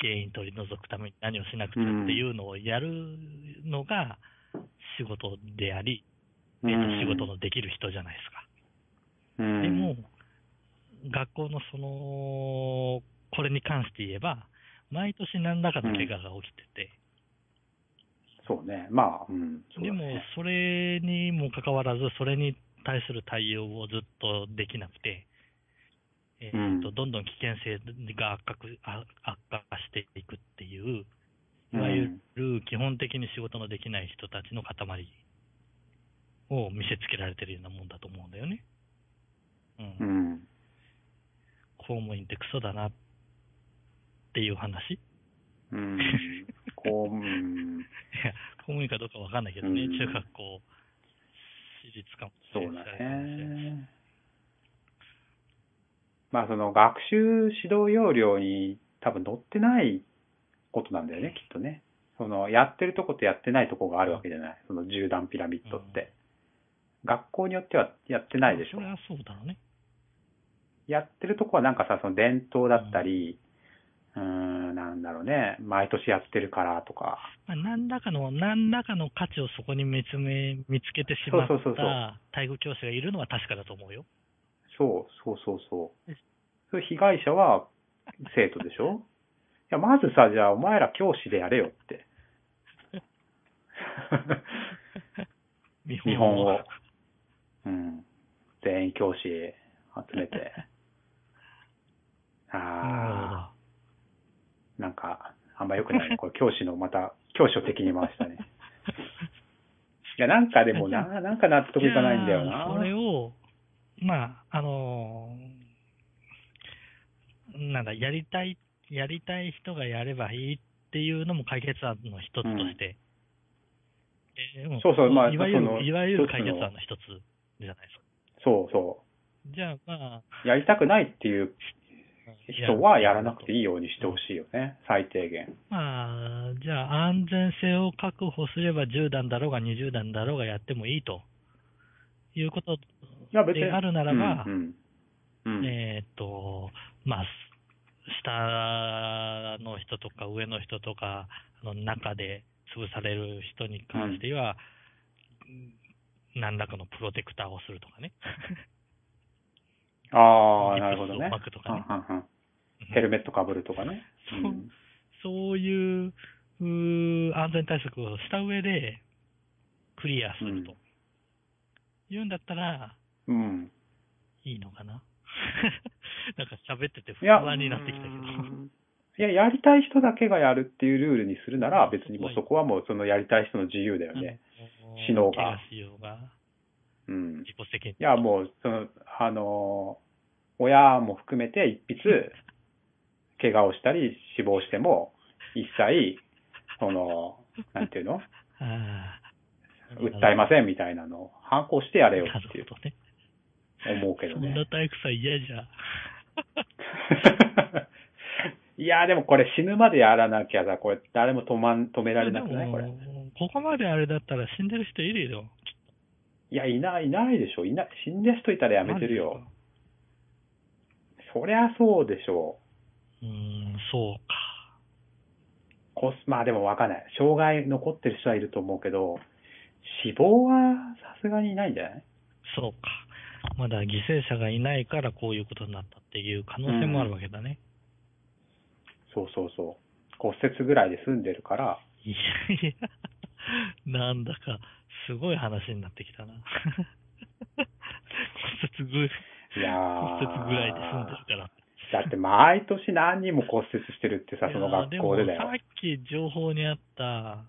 Speaker 2: 原因取り除くために何をしなくちゃっていうのをやるのが仕事であり、えっと仕事のできる人じゃないですか。
Speaker 1: うん、
Speaker 2: でも、学校のその、これに関して言えば、毎年何らかの怪我が起きてて、
Speaker 1: そうね。まあ、うん。そう
Speaker 2: でもそれにもかかわらず、それに対する対応をずっとできなくて、えーと
Speaker 1: うん
Speaker 2: どんどん危険性が悪化悪化していくっていう、い
Speaker 1: うん
Speaker 2: わゆる基本的に仕事のできない人たちの塊を見せつけられてるようなもんだと思うんだよね。うん
Speaker 1: うん。
Speaker 2: 公務員ってクソだなっていう話
Speaker 1: うん。こう、うん。
Speaker 2: いや、公務員かどうかわかんないけどね、
Speaker 1: うん
Speaker 2: 中学校、私立かもしれない
Speaker 1: ね。まあ、その学習指導要領に多分載ってないことなんだよね、きっとね。その、やってるとことやってないとこがあるわけじゃない。その縦断ピラミッドって。学校によってはやってないでしょ
Speaker 2: それ。はそうだろうね。
Speaker 1: やってるとこはなんかさ、その伝統だったり、うーん、なんだろうね、毎年やってるからとか、
Speaker 2: まあ、何らかの、何らかの価値をそこに見つめ、見つけてしまった体育教師がいるのは確かだと思うよ。
Speaker 1: そう、そうそうそう。それ被害者は生徒でしょ？いや、まずさ、じゃあお前ら教師でやれよって。
Speaker 2: 見
Speaker 1: 見本を。うん。全員教師集めて。ああ、なんか、あんま良くないね。これ教師の、また、教師を敵に回したね。いや、なんかでもな、なんか納得いかないんだよな。
Speaker 2: それを、まあ、あのーなんだ、やりたい、やりたい人がやればいいっていうのも解決案の一つとして。えー
Speaker 1: そうそうまあ
Speaker 2: いわゆる、いわゆる解決案の一つじゃないですか。
Speaker 1: そうそ
Speaker 2: じゃあ、まあ、
Speaker 1: う。やりたくないっていう人はやらなくていいようにしてほ
Speaker 2: い。
Speaker 1: しいよね。最低限。
Speaker 2: まあ、じゃあ安全性を確保すれば10段だろうが20段だろうがやってもいいということ。であるならば、
Speaker 1: うん。うん。うん
Speaker 2: えーっと、まあ、下の人とか上の人とか、あの中で潰される人に関しては、何らかのプロテクターをするとかね。
Speaker 1: ああ、なるほどね。
Speaker 2: 巻くとかね
Speaker 1: うんうんうんヘルメットかぶるとかね。
Speaker 2: そうそういう安全対策をした上でクリアすると。言うんだったら
Speaker 1: うん。うん。
Speaker 2: いいのかな？なんか喋ってて不安になってきたけど。
Speaker 1: うんいや、やりたい人だけがやるっていうルールにするなら、別にもうそこはもうそのやりたい人の自由だよね。
Speaker 2: うん
Speaker 1: 死のうが
Speaker 2: 怪我しようが、
Speaker 1: うん。
Speaker 2: 自己。
Speaker 1: いや、もう、その、あのー親も含めて一筆、怪我をしたり死亡しても、一切、その、なんていうの？訴えませんみたいなのを反抗してやれよ
Speaker 2: な
Speaker 1: っていう
Speaker 2: ね。
Speaker 1: 思うけど
Speaker 2: そんな
Speaker 1: ね。
Speaker 2: 体育祭嫌じゃ。
Speaker 1: いや、でもこれ死ぬまでやらなきゃさ、これ誰も止まん、止められなくない？これ。
Speaker 2: ここまであれだったら死んでる人いるよ。
Speaker 1: いや、いない、いないでしょ。いない、死んだ人いたらやめてるよ。そりゃそうでしょ
Speaker 2: うーん、そうか。
Speaker 1: う。こまあでもわかんない。障害残ってる人はいると思うけど、死亡はさすがにいないんじゃない？
Speaker 2: そうか。まだ犠牲者がいないからこういうことになったっていう可能性もあるわけだね。
Speaker 1: そうそうそう。骨折ぐらいで済んでるから、
Speaker 2: いやいや、なんだか、すごい話になってきたな。骨折ぐ、
Speaker 1: いやー
Speaker 2: 骨折ぐらいで済んでるから。
Speaker 1: だって毎年何人も骨折してるってさ、その学校でだよ
Speaker 2: さっき情報にあった、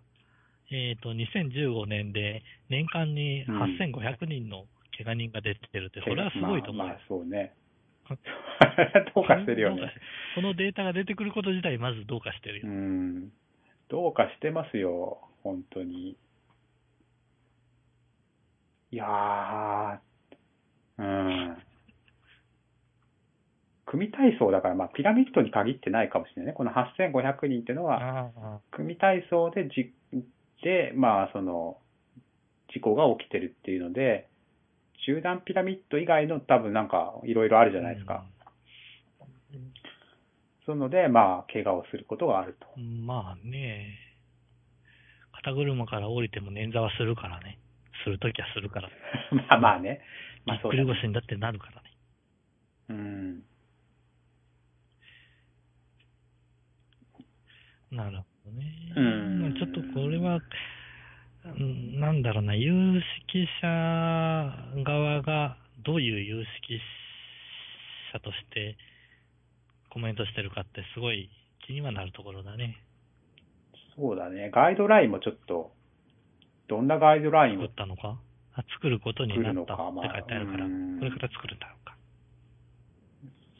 Speaker 2: えっ、と、2015年で年間に
Speaker 1: うん
Speaker 2: 8500人の怪我人が出てるって、それはすごいと思うよ。
Speaker 1: まあ、まあそう ね。どうかしてるよね。
Speaker 2: このデータが出てくること自体、まずどうかしてる
Speaker 1: う
Speaker 2: よ。
Speaker 1: ん。どうかしてますよ、本当に。いやー、うん。組体操だから、まあ、ピラミッドに限ってないかもしれないね。この8500人っていうのは、組体操でじ、で、まあ、その、事故が起きてるっていうので、集団ピラミッド以外の多分なんか、いろいろあるじゃないですか。。そういうので、まあ、怪我をすることがあると。
Speaker 2: うんまあね、肩車から降りても捻挫はするからね。するときはするから。
Speaker 1: まあまあね。まあ
Speaker 2: ぎっくり腰にだってなるからね。
Speaker 1: うん。
Speaker 2: なるほどね。
Speaker 1: うん
Speaker 2: まあちょっとこれは、うんなんだろうな、有識者側がどういう有識者としてコメントしてるかってすごい気にはなるところだね。
Speaker 1: そうだね。ガイドラインもちょっと、どんなガイドラインを
Speaker 2: 作ったのか？あ作ることになったって書いてあるから、
Speaker 1: まあ
Speaker 2: これから作るんだろうか。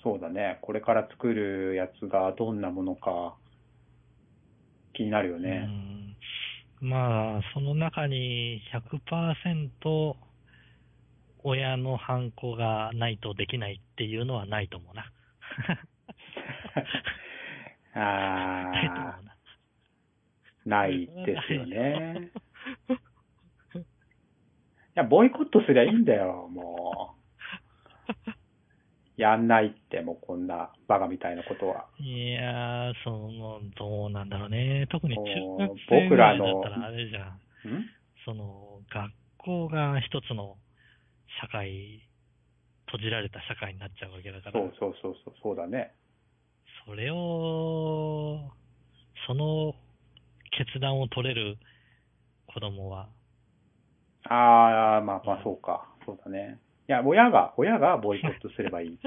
Speaker 1: そうだね。これから作るやつがどんなものか気になるよね。
Speaker 2: うんまあ、その中に100%親のハンコがないとできないっていうのはないと思うな。ないと思
Speaker 1: あ
Speaker 2: うな。
Speaker 1: ー、ないですよね。いや、ボイコットすりゃいいんだよ、もう。やんないって、もうこんなバカみたいなことは。
Speaker 2: いやー、その、どうなんだろうね。特に中学生ぐらいだ
Speaker 1: 僕らの
Speaker 2: ったらあれじゃん。
Speaker 1: ん？
Speaker 2: その、学校が一つの社会、閉じられた社会になっちゃうわけだから。
Speaker 1: そうそうそうそう、そうだね。
Speaker 2: それを、その決断を取れる子供は、
Speaker 1: ああ、まあまあそうか。そうだね。や、親が、親がボイコットすればいい。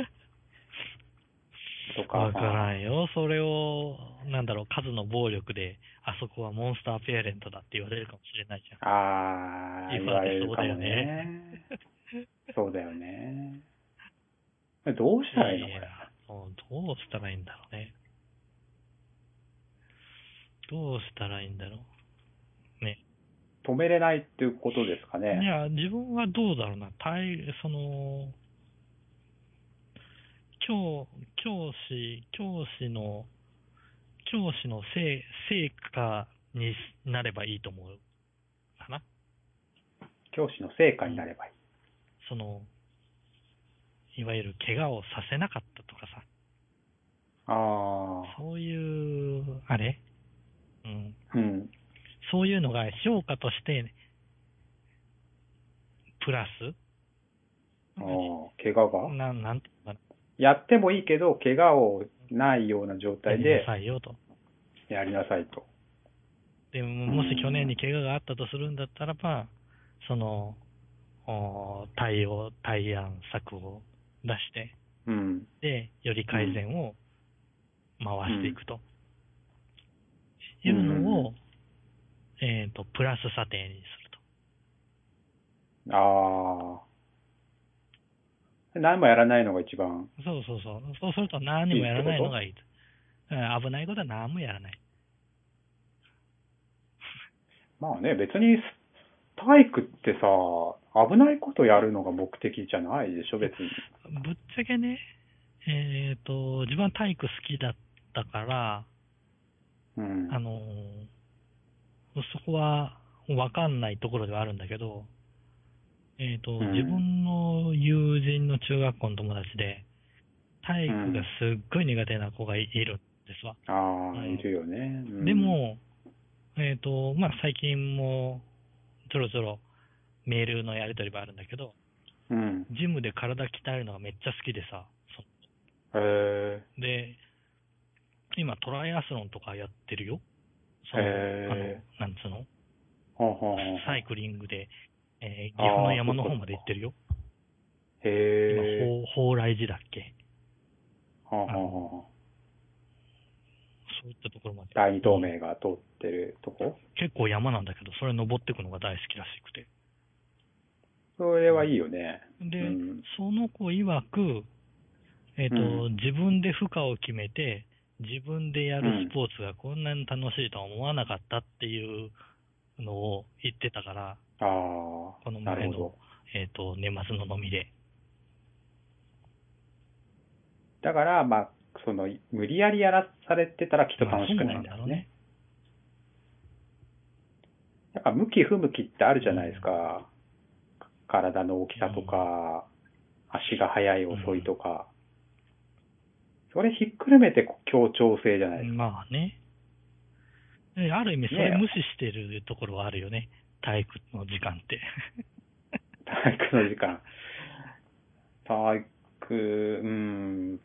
Speaker 1: とか。
Speaker 2: わからんよ。それを、なんだろう、数の暴力で、あそこはモンスターペアレントだって言われるかもしれないじゃん。
Speaker 1: ああ、
Speaker 2: 今
Speaker 1: 言われるかも
Speaker 2: そうだよ
Speaker 1: ね。そうだよね。どうしたらいいのこれ。
Speaker 2: どうしたらいいんだろうね。どうしたらいいんだろう？ね。
Speaker 1: 止めれないっていうことですか
Speaker 2: い
Speaker 1: ね。
Speaker 2: や、自分はどうだろうな。対、その、教、教師、教師の、教師の成成果になればいいと思う。かな。
Speaker 1: 教師の成果になればいい。
Speaker 2: その、いわゆる怪我をさせなかったとかさ、
Speaker 1: ああ、
Speaker 2: そういう、あれ？うん。
Speaker 1: うん。
Speaker 2: そういうのが評価として、プラス？
Speaker 1: ああ、怪我が？
Speaker 2: ななんていうのかな。
Speaker 1: やってもいいけど、怪我をないような状態
Speaker 2: やり
Speaker 1: で
Speaker 2: なさいよと。
Speaker 1: やりなさいと。
Speaker 2: でも、もし去年に怪我があったとするんだったらば、その、お対応、対案策を出して、
Speaker 1: うん。
Speaker 2: で、より改善を回していくと。いうのを、えっ、と、プラス査定にすると。
Speaker 1: ああ。何もやらないのが一番。
Speaker 2: そうそうそう。そうすると何にもやらないのがいいと。うん危ないことは何もやらない。
Speaker 1: まあね、別に体育ってさ、危ないことやるのが目的じゃないでしょ、別に。
Speaker 2: ぶっちゃけね、えっ、と、自分は体育好きだったから、
Speaker 1: うん。
Speaker 2: あのーそこはわかんないところではあるんだけど、えっ、と、
Speaker 1: うん
Speaker 2: 自分の友人の中学校の友達で、体育がすっごい苦手な子がいいるんですわ。
Speaker 1: ああ、
Speaker 2: うん
Speaker 1: いるよね。うん
Speaker 2: で、も、えっ、と、まあ、最近も、ちょろちょろメールのやり取りはあるんだけど、
Speaker 1: うん。
Speaker 2: ジムで体鍛えるのがめっちゃ好きでさ、そ
Speaker 1: へえ
Speaker 2: で、今トライアスロンとかやってるよ。その、
Speaker 1: へ
Speaker 2: あの、なんつうの？サイクリングで、えー岐阜の山の方まで行ってるよ。
Speaker 1: へえ。
Speaker 2: 今、蓬莱寺だっけ？
Speaker 1: はあはあはあ
Speaker 2: そういったところまで。
Speaker 1: 第二透明が通ってるとこ？
Speaker 2: 結構山なんだけど、それ登っていくのが大好きらしくて。
Speaker 1: それはいいよね。
Speaker 2: で、
Speaker 1: うん
Speaker 2: その子曰く、えっ、と、
Speaker 1: うん
Speaker 2: 自分で負荷を決めて、自分でやるスポーツがこんなに楽しいとは思わなかったっていうのを言ってたから、
Speaker 1: ああ、
Speaker 2: の前の。えっ、と、年末の飲みで。
Speaker 1: だから、まあ、その、無理やりやらされてたらきっと楽しくないんだろうね。だから、向き不向きってあるじゃないですか。体の大きさとか、足が速い遅いとか。それひっくるめて協調性じゃないですか。
Speaker 2: まあね。えある意味、それ無視してるところはあるよね。体育の時間って。
Speaker 1: 体育の時間。体育、うん、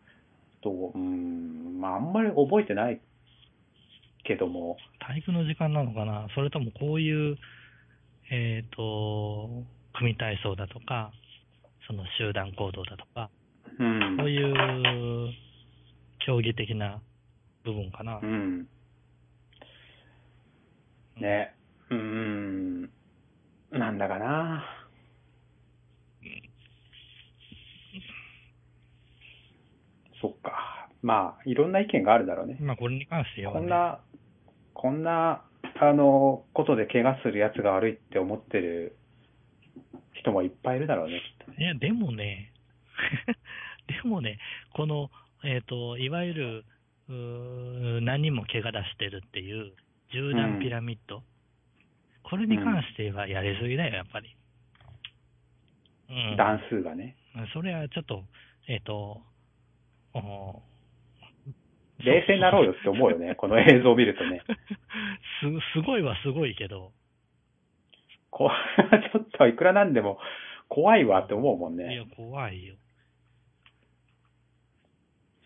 Speaker 1: と、うん、まあ、あんまり覚えてないけども、
Speaker 2: 体育の時間なのかなそれともこういう、えっ、と、組体操だとか、その集団行動だとか、
Speaker 1: うん。
Speaker 2: そういう競技的な部分かな。
Speaker 1: うん。ね。うん。なんだかな。そっか。まあ、いろんな意見があるだろうね。
Speaker 2: まあ、これに関しては、ね、
Speaker 1: こんな、こんな、あの、ことで怪我するやつが悪いって思ってる人もいっぱいいるだろうね、きっとね。
Speaker 2: いや、でもね、でもね、この、えっ、と、いわゆる、うー何人も怪我出してるっていう、縦断ピラミッド、これに関してはやりすぎだよ、やっぱり。うん。
Speaker 1: 段数がね。
Speaker 2: それはちょっと、えっ、と、お
Speaker 1: 冷静になろうよって思うよね、この映像を見るとね。
Speaker 2: す、すごいはすごいけど、
Speaker 1: これは ちょっといくらなんでも怖いわって思うもん
Speaker 2: いや
Speaker 1: ね。、
Speaker 2: 怖いよ。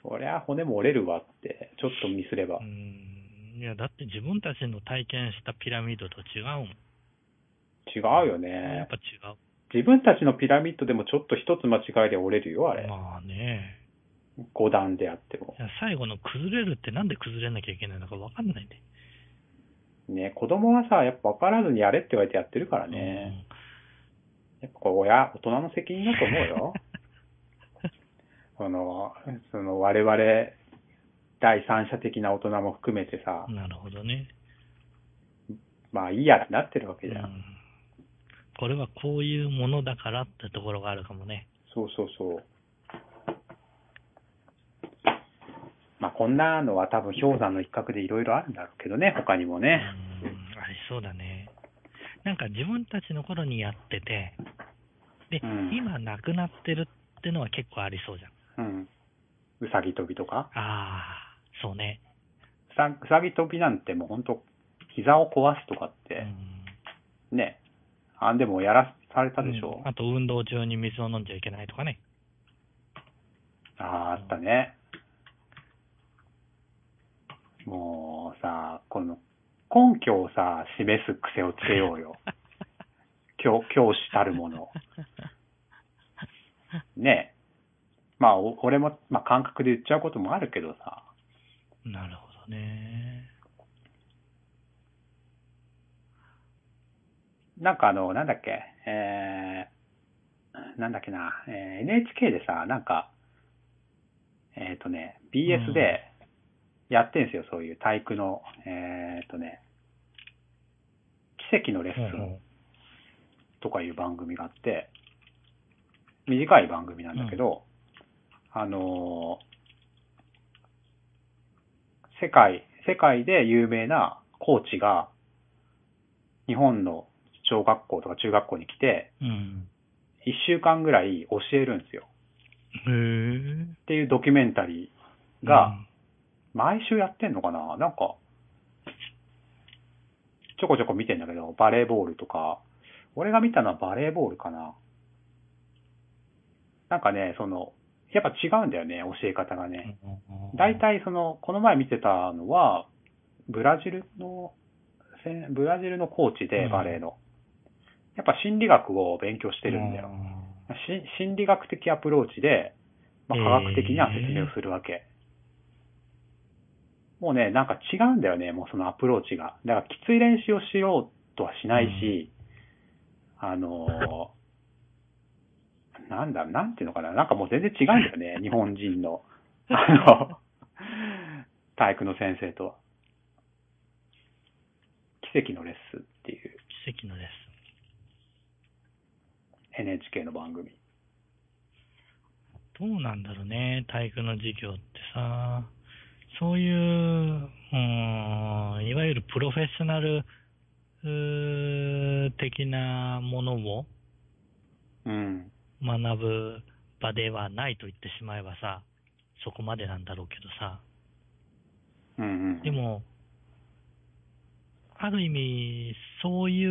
Speaker 1: そりゃ骨も折れるわって、ちょっとミスれば
Speaker 2: う。ん。いや、だって自分たちの体験したピラミッドと違うもん。
Speaker 1: 違うよ
Speaker 2: や
Speaker 1: ね
Speaker 2: っぱ。違う。
Speaker 1: 自分たちのピラミッドでもちょっと一つ間違いで折れるよ、あれ。
Speaker 2: まあね。
Speaker 1: 5段であっても。
Speaker 2: いや最後の崩れるってなんで崩れなきゃいけないのかわかんないね。
Speaker 1: ね、子供はさ、やっぱ分からずにやれって言われてやってるからね。やっぱこれ親、大人の責任だと思うよ。その、その我々、第三者的な大人も含めてさ
Speaker 2: う、ん。なるほどね。
Speaker 1: まあいいやってなってるわけじゃん。
Speaker 2: うん。これはこういうものだからってところがあるかもね。
Speaker 1: そうそうそう。まあこんなのは多分氷山の一角でいろいろあるんだろうけどね、他にも
Speaker 2: うん、
Speaker 1: ね。
Speaker 2: ありそうだね。なんか自分たちの頃にやってて、で、
Speaker 1: うん
Speaker 2: 今なくなってるってのは結構ありそうじゃん。
Speaker 1: うん。うさぎ跳びとか？
Speaker 2: ああ、そうね。
Speaker 1: うさうさぎ跳びなんてもう本当膝を壊すとかっ
Speaker 2: う
Speaker 1: て、
Speaker 2: ん
Speaker 1: ね。あんでもやらされたでしょ。
Speaker 2: うんあと運動中に水を飲んじゃいけないとかね。
Speaker 1: ああ、あったね。もうさ、この根拠をさ、示す癖をつけようよ。教教師たるもの。ねえ。まあ、お俺も、まあ、感覚で言っちゃうこともあるけどさ。
Speaker 2: なるほどね。
Speaker 1: なんかあの、なんだっけ、えー、なんだっけな、えー NHK でさ、なんか、えっ、とね、BS でやってんすよ、そういう体育の、えっ、とね、奇跡のレッスンとかいう番組があって、短い番組なんだけど、あのー世界、世界で有名なコーチが、日本の小学校とか中学校に来て、
Speaker 2: うん。
Speaker 1: 一週間ぐらい教えるんですよ。
Speaker 2: へえ。
Speaker 1: っていうドキュメンタリーが、毎週やってんのかな？なんか、ちょこちょこ見てんだけど、バレーボールとか、俺が見たのはバレーボールかな。なんかね、その、やっぱ違うんだよね、教え方がね。
Speaker 2: うん、
Speaker 1: 大体その、この前見てたのは、ブラジルの、せブラジルのコーチで、
Speaker 2: うん
Speaker 1: バレーの。やっぱ心理学を勉強してるんだよ。し心理学的アプローチで、まあ、科学的な説明をするわけ。もうね、なんか違うんだよね、もうそのアプローチが。だからきつい練習をしようとはしないし、あのーなんだ、なんていうのかな、なんかもう全然違うんだよね、日本人の、あの、体育の先生とは。奇跡のレッスンっていう
Speaker 2: 奇跡のレッ
Speaker 1: NHK の番組。
Speaker 2: スン。どうなんだろうね、体育の授業ってさ。そういう、うーん、いわゆるプロフェッショナル的なものを
Speaker 1: うん。
Speaker 2: 学ぶ場ではないと言ってしまえばさ、そこまでなんだろうけどさ。
Speaker 1: うんうん。
Speaker 2: でも、ある意味、そういう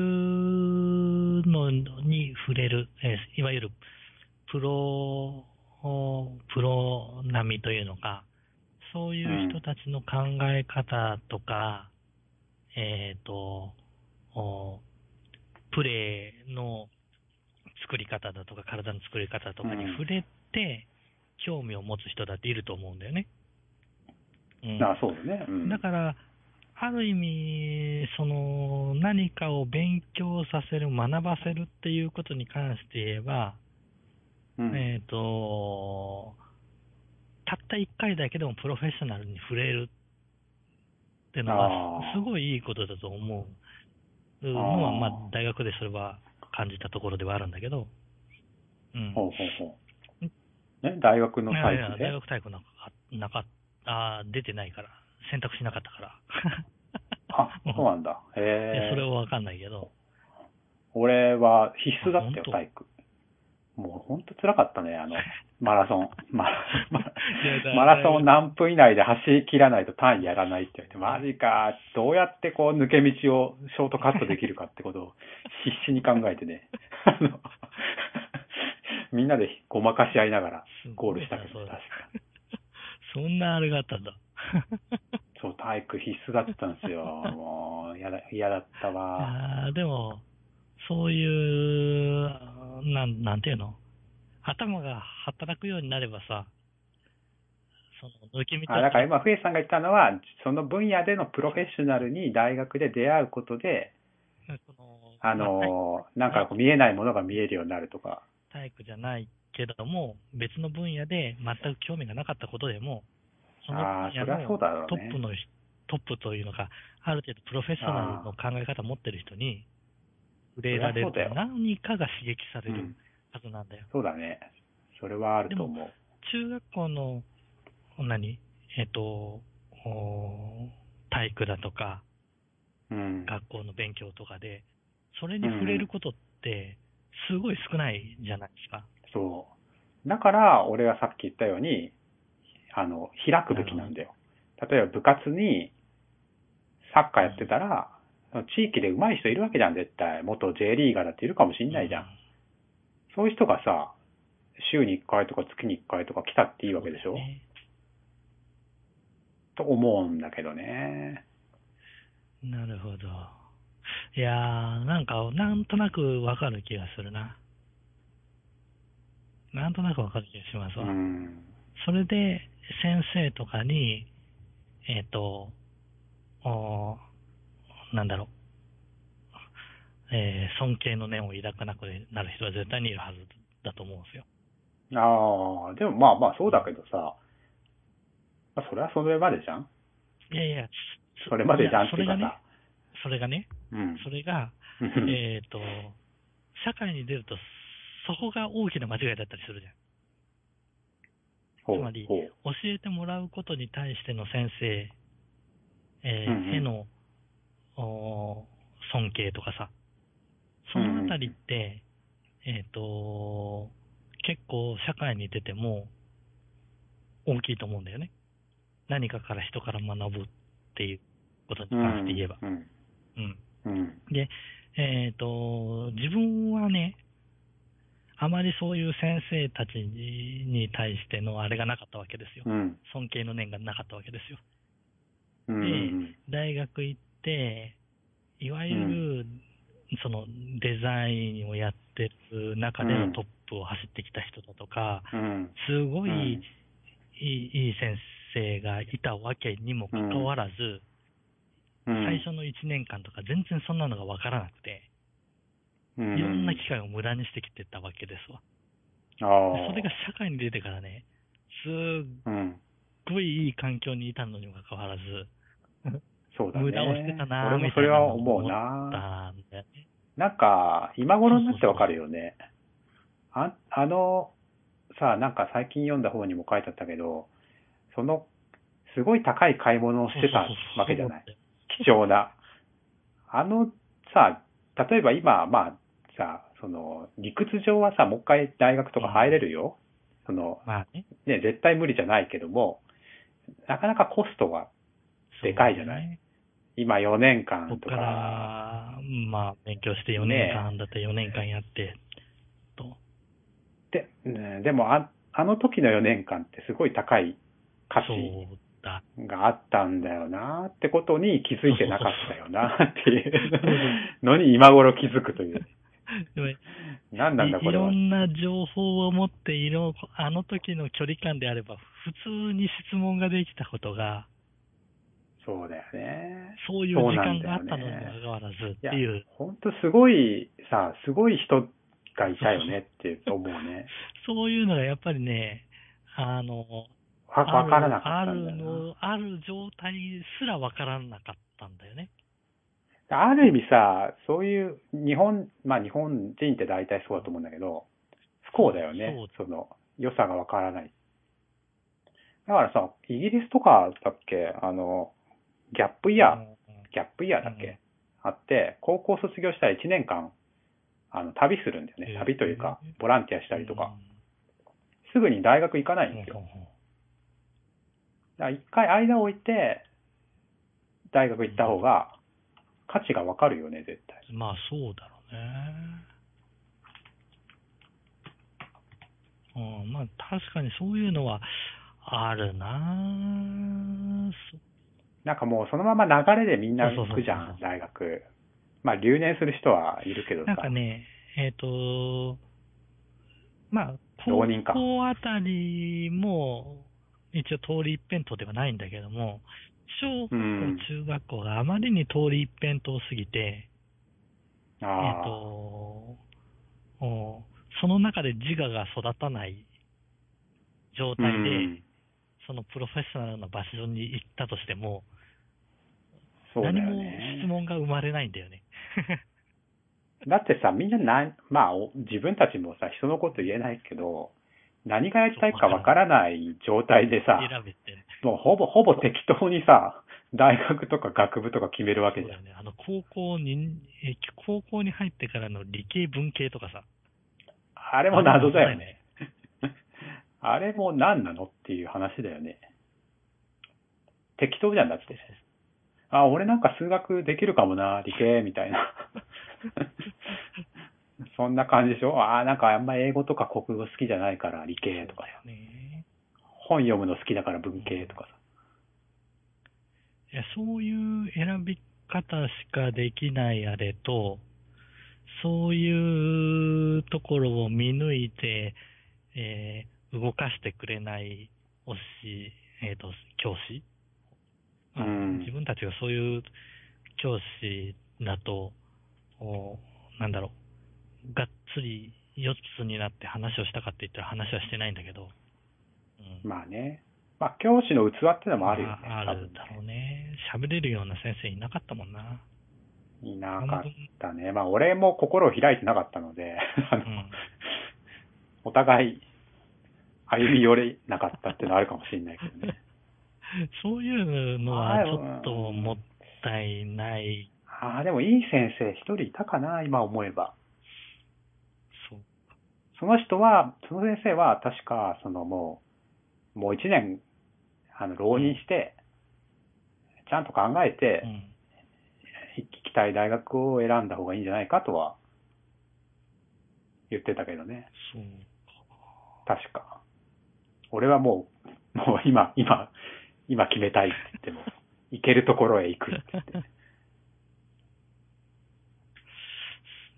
Speaker 2: のに触れる、えーいわゆるプロ、プロ並みというのか、そういう人たちの考え方とか、えっ、と、おプレーの作り方だとか、体の作り方とかに
Speaker 1: うん
Speaker 2: 触れて、興味を持つ人だっていると思うんだよね。うん
Speaker 1: あそうだね。うん。
Speaker 2: だから、ある意味、その、何かを勉強させる、学ばせるっていうことに関して言えば、
Speaker 1: うん
Speaker 2: えっ、と、たった一回だけでもプロフェッショナルに触れるっての
Speaker 1: あ
Speaker 2: は、
Speaker 1: ー
Speaker 2: すごいいいことだと思うのは、まあ、大学でそれは感じたところではあるんだけど、うん。
Speaker 1: ほうほうほう。ね、大学の
Speaker 2: いやいや
Speaker 1: 体育で
Speaker 2: 大学体育なんか、なかあー出てないから、選択しなかったから。
Speaker 1: あ、そうなんだ。
Speaker 2: いや
Speaker 1: へえ。
Speaker 2: それはわかんないけど、
Speaker 1: 俺は必須だったよ、体育。もう本当辛かったね、あの、マラソン。マラソン何分以内で走り切らないと単位やらないって言って、マジか、どうやってこう抜け道をショートカットできるかってことを必死に考えてね。あの みんなでごまかし合いながらゴールしたけど、確か。
Speaker 2: そんなあれがあったんだ。
Speaker 1: そう、体育必須だったんですよ。もう、嫌だ、嫌だったわ。
Speaker 2: あーでも、そういう、うなん、なんていうの？頭が働くようになればさ、その、抜け道
Speaker 1: あだから今、ふえさんが言ったのは、その分野でのプロフェッショナルに大学で出会うことで、あ
Speaker 2: ま
Speaker 1: の、なんか見えないものが見えるようになるとか。
Speaker 2: 体育じゃないけども、別の分野で全く興味がなかったことでも、その分野のトップ。の人、トップというのか、ある程度プロフェッショナルの考え方を持ってる人に触れられる何かが刺激される
Speaker 1: うん、
Speaker 2: はずなんだよ。
Speaker 1: そうだね。それはあると思う。
Speaker 2: 中学校の、何？えっ、と、お体育だとか、
Speaker 1: うん。
Speaker 2: 学校の勉強とかで、それに触れることって、すごい少ないじゃないですか。
Speaker 1: そう。だから、俺がさっき言ったように、あの、開くべきなんだよ。例えば部活に、サッカーやってたら、地域で上手い人いるわけじゃん、絶対。元 J リーガーだっているかもしんないじゃん。そういう人がさ、週に1回とか月に1回とか来たっていいわけでしょ、
Speaker 2: ね
Speaker 1: と思うんだけどね。
Speaker 2: なるほど。いやー、なんか、なんとなくわかる気がするな。なんとなくわかる気がします
Speaker 1: う
Speaker 2: わ。
Speaker 1: ん。
Speaker 2: それで、先生とかに、えっ、と、おーなんだろう、えー尊敬の念を抱かなくなる人は絶対にいるはずだと思うんですよ。
Speaker 1: ああ、でもまあまあそうだけどさ、まあ、それはそれまでじゃん
Speaker 2: いやいや、
Speaker 1: それまでじゃんっていうかさ。
Speaker 2: それがね、
Speaker 1: うん。
Speaker 2: それが、
Speaker 1: うん
Speaker 2: えっ、と、社会に出ると、そこが大きな間違いだったりするじゃん。つまり教えてもらうことに対しての先生、えー
Speaker 1: うんうん
Speaker 2: へのおー尊敬とかさ、そのあたりって、えっ、と、結構社会に出ても大きいと思うんだよね。何かから人から学ぶっていうことに関して言えば。
Speaker 1: うん。
Speaker 2: うん。
Speaker 1: うん。
Speaker 2: えっ、と、自分はね、あまりそういう先生たちにに対してのあれがなかったわけですよ。
Speaker 1: うん。
Speaker 2: 尊敬の念がなかったわけですよ。
Speaker 1: うん。うん。
Speaker 2: 大学行って、いわゆる、そのデザインをやってる中でのトップを走ってきた人だとか、
Speaker 1: うん。
Speaker 2: すごい、
Speaker 1: うん
Speaker 2: いいいい先生がいたわけにもかかわらず、
Speaker 1: うん。
Speaker 2: 最初の1年間とか全然そんなのがわからなくて、
Speaker 1: うん、
Speaker 2: いろんな機会を無駄にしてきてたわけですわ。それが社会に出てからね、すっ
Speaker 1: うん。
Speaker 2: ごいいい環境にいたのにもかかわらず、
Speaker 1: そうだね。
Speaker 2: 無駄をしてたなぁ、
Speaker 1: 俺もそれは思うな。
Speaker 2: たんだよね。
Speaker 1: なんか、今頃になってわかるよね。ああの、さ、なんか最近読んだ方にも書いてあったけど、その、すごい高い買い物をしてたわけじゃない。貴重な。あのさ、例えば今、まあさ、その、理屈上はさ、もう一回大学とか入れるよ。その、
Speaker 2: まあね。
Speaker 1: ね、絶対無理じゃないけども、なかなかコストがでかいじゃない？今4年
Speaker 2: こっか
Speaker 1: 間とか、
Speaker 2: ら、まあ、勉強して4年間だって4年間やって、と。
Speaker 1: で、ねでもあ、あの時の4年間ってすごい高い価値
Speaker 2: だ。
Speaker 1: があったんだよなってことに気づいてなかったよなっていうのに今頃気づくという。
Speaker 2: でもい
Speaker 1: 何なんだこれは。
Speaker 2: いろんな情報を持っている、あの時の距離感であれば、普通に質問ができたことが、
Speaker 1: そうだよね。
Speaker 2: そういう時間があったのにもかかわらずって
Speaker 1: い
Speaker 2: う、、
Speaker 1: ほんとすごいさ、すごい人がいたよねって思うね。
Speaker 2: そういうのがやっぱりね、あの、
Speaker 1: わわからなか
Speaker 2: ある
Speaker 1: ったんだよな。
Speaker 2: の、ある状態すらわからなかったんだよね。
Speaker 1: ある意味さ、そういう日本、まあ日本人って大体そうだと思うんだけど、不幸だよね。その、良さがわからない。だからさ、イギリスとかだっけ、あの、ギャップイヤー、ギャップイヤーだっけ、
Speaker 2: うん
Speaker 1: あって、高校卒業したら1年間、あの、旅するんだよね。旅というか、ボランティアしたりとか。
Speaker 2: う
Speaker 1: すぐに大学行かないん
Speaker 2: ん
Speaker 1: ですよ。だから一回間を置いて、大学行った方が、価値がわかるよね、絶対。
Speaker 2: まあそうだろうね。うん、まあ確かにそういうのはあるなぁそ
Speaker 1: なんかもうそのまま流れでみんな行くじゃ、
Speaker 2: ん
Speaker 1: 大学。まあ留年する人はいるけどさ。
Speaker 2: なんかね、えっ、と、まあ、高校あたりも、一応通り一辺倒ではないんだけども、小学校、
Speaker 1: うん
Speaker 2: 中学校があまりに通り一辺倒すぎて、えっ、
Speaker 1: ああ、
Speaker 2: と、おその中で自我が育たない状態で、
Speaker 1: うん
Speaker 2: そのプロフェッショナルな場所に行ったとしても、
Speaker 1: そうだよ
Speaker 2: 何も
Speaker 1: ね。
Speaker 2: 質問が生まれないんだよね。
Speaker 1: だってさ、みんなな、まあ、お自分たちもさ、人のこと言えないけど、何がやりたいかわからない状態でさ。もうほぼ、ほぼ適当にさ、大学とか学部とか決めるわけじゃん。
Speaker 2: ね。あの、高校に、え高校に入ってからの理系文系とかさ、
Speaker 1: あれも謎だよね。あれも 何なのっていう話だよね。適当じゃんだって。あ、俺なんか数学できるかもな、理系、みたいな。そんな感じでしょ？あ、なんかあんま英語とか国語好きじゃないから理系とかさ。
Speaker 2: ね。
Speaker 1: 本読むの好きだから文系とかさ。
Speaker 2: いや、そういう選び方しかできないあれと、そういうところを見抜いて、えー動かしてくれない推し、えっ、と、教師、まあ
Speaker 1: うん
Speaker 2: 自分たちがそういう教師だと、おなんだろう、がっつり四つになって話をしたかって言ったら話はしてないんだけど、うん
Speaker 1: まあね。まあ教師の器ってのもあるよね。
Speaker 2: まああるだろうね。喋れるような先生いなかったもんな。
Speaker 1: いなかったね。まあ俺も心を開いてなかったので、あの
Speaker 2: うん。
Speaker 1: お互い歩み寄れなかったっていうのはあるかもしれないけどね。
Speaker 2: そういうのはちょっともったいない。
Speaker 1: ああ、でもいい先生一人いたかな、今思えば。
Speaker 2: そう。
Speaker 1: その人は、その先生は確か、そのもう、もう一年、あの、浪人して、ちゃんと考えて
Speaker 2: う、ん。
Speaker 1: 行きたい大学を選んだ方がいいんじゃないかとは、言ってたけどね。
Speaker 2: そう。
Speaker 1: 確か。俺はもう、もう今、今、今決めたいって言っても、行けるところへ行くって言って。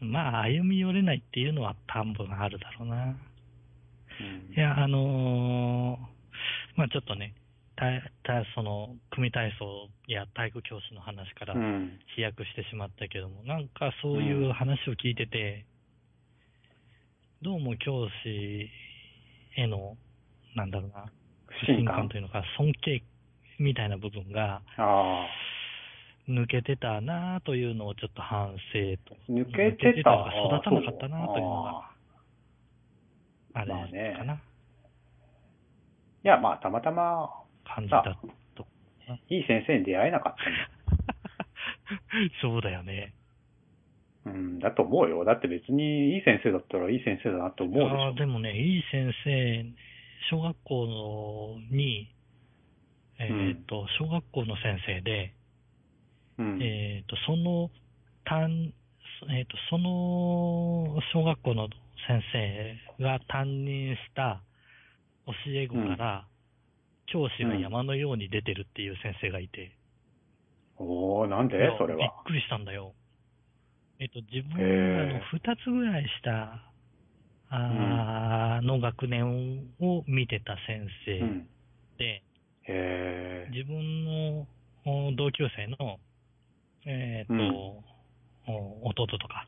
Speaker 2: まあ、歩み寄れないっていうのは多分あるだろうな。
Speaker 1: うん
Speaker 2: いや、あのーまあちょっとね、た、た、その、組体操や体育教師の話から
Speaker 1: うん。
Speaker 2: 飛躍してしまったけども、なんかそういう話を聞いてて、どうも教師への、なんだろうな、
Speaker 1: 不信感
Speaker 2: というのか、尊敬みたいな部分が。抜けてたなというのをちょっと反省と。
Speaker 1: 抜けてた？
Speaker 2: 育たなかったなというのが、
Speaker 1: あ
Speaker 2: あれ
Speaker 1: まあね
Speaker 2: かな、
Speaker 1: いや、まあ、たまたま、
Speaker 2: 感じたと。
Speaker 1: いい先生に出会えなかった
Speaker 2: そうだよね。
Speaker 1: うん、だと思うよ。だって別にいい先生だったらいい先生だなと思うでしょ。
Speaker 2: あーでもね、いい先生、小学校のに、えっ、と、小学校の先生で、
Speaker 1: うん。
Speaker 2: えっ、と、その、担、えっ、と、その小学校の先生が担任した教え子から、教師が山のように出てるっていう先生がいて、
Speaker 1: おー、なんで？それは。
Speaker 2: びっくりしたんだよ。えっ、と、自分
Speaker 1: へー
Speaker 2: の二つぐらい下、あーの学年を見てた先
Speaker 1: う
Speaker 2: 生
Speaker 1: ん。
Speaker 2: で、
Speaker 1: へ
Speaker 2: 自分のお同級生の、えっ、と、
Speaker 1: うん
Speaker 2: お弟とか、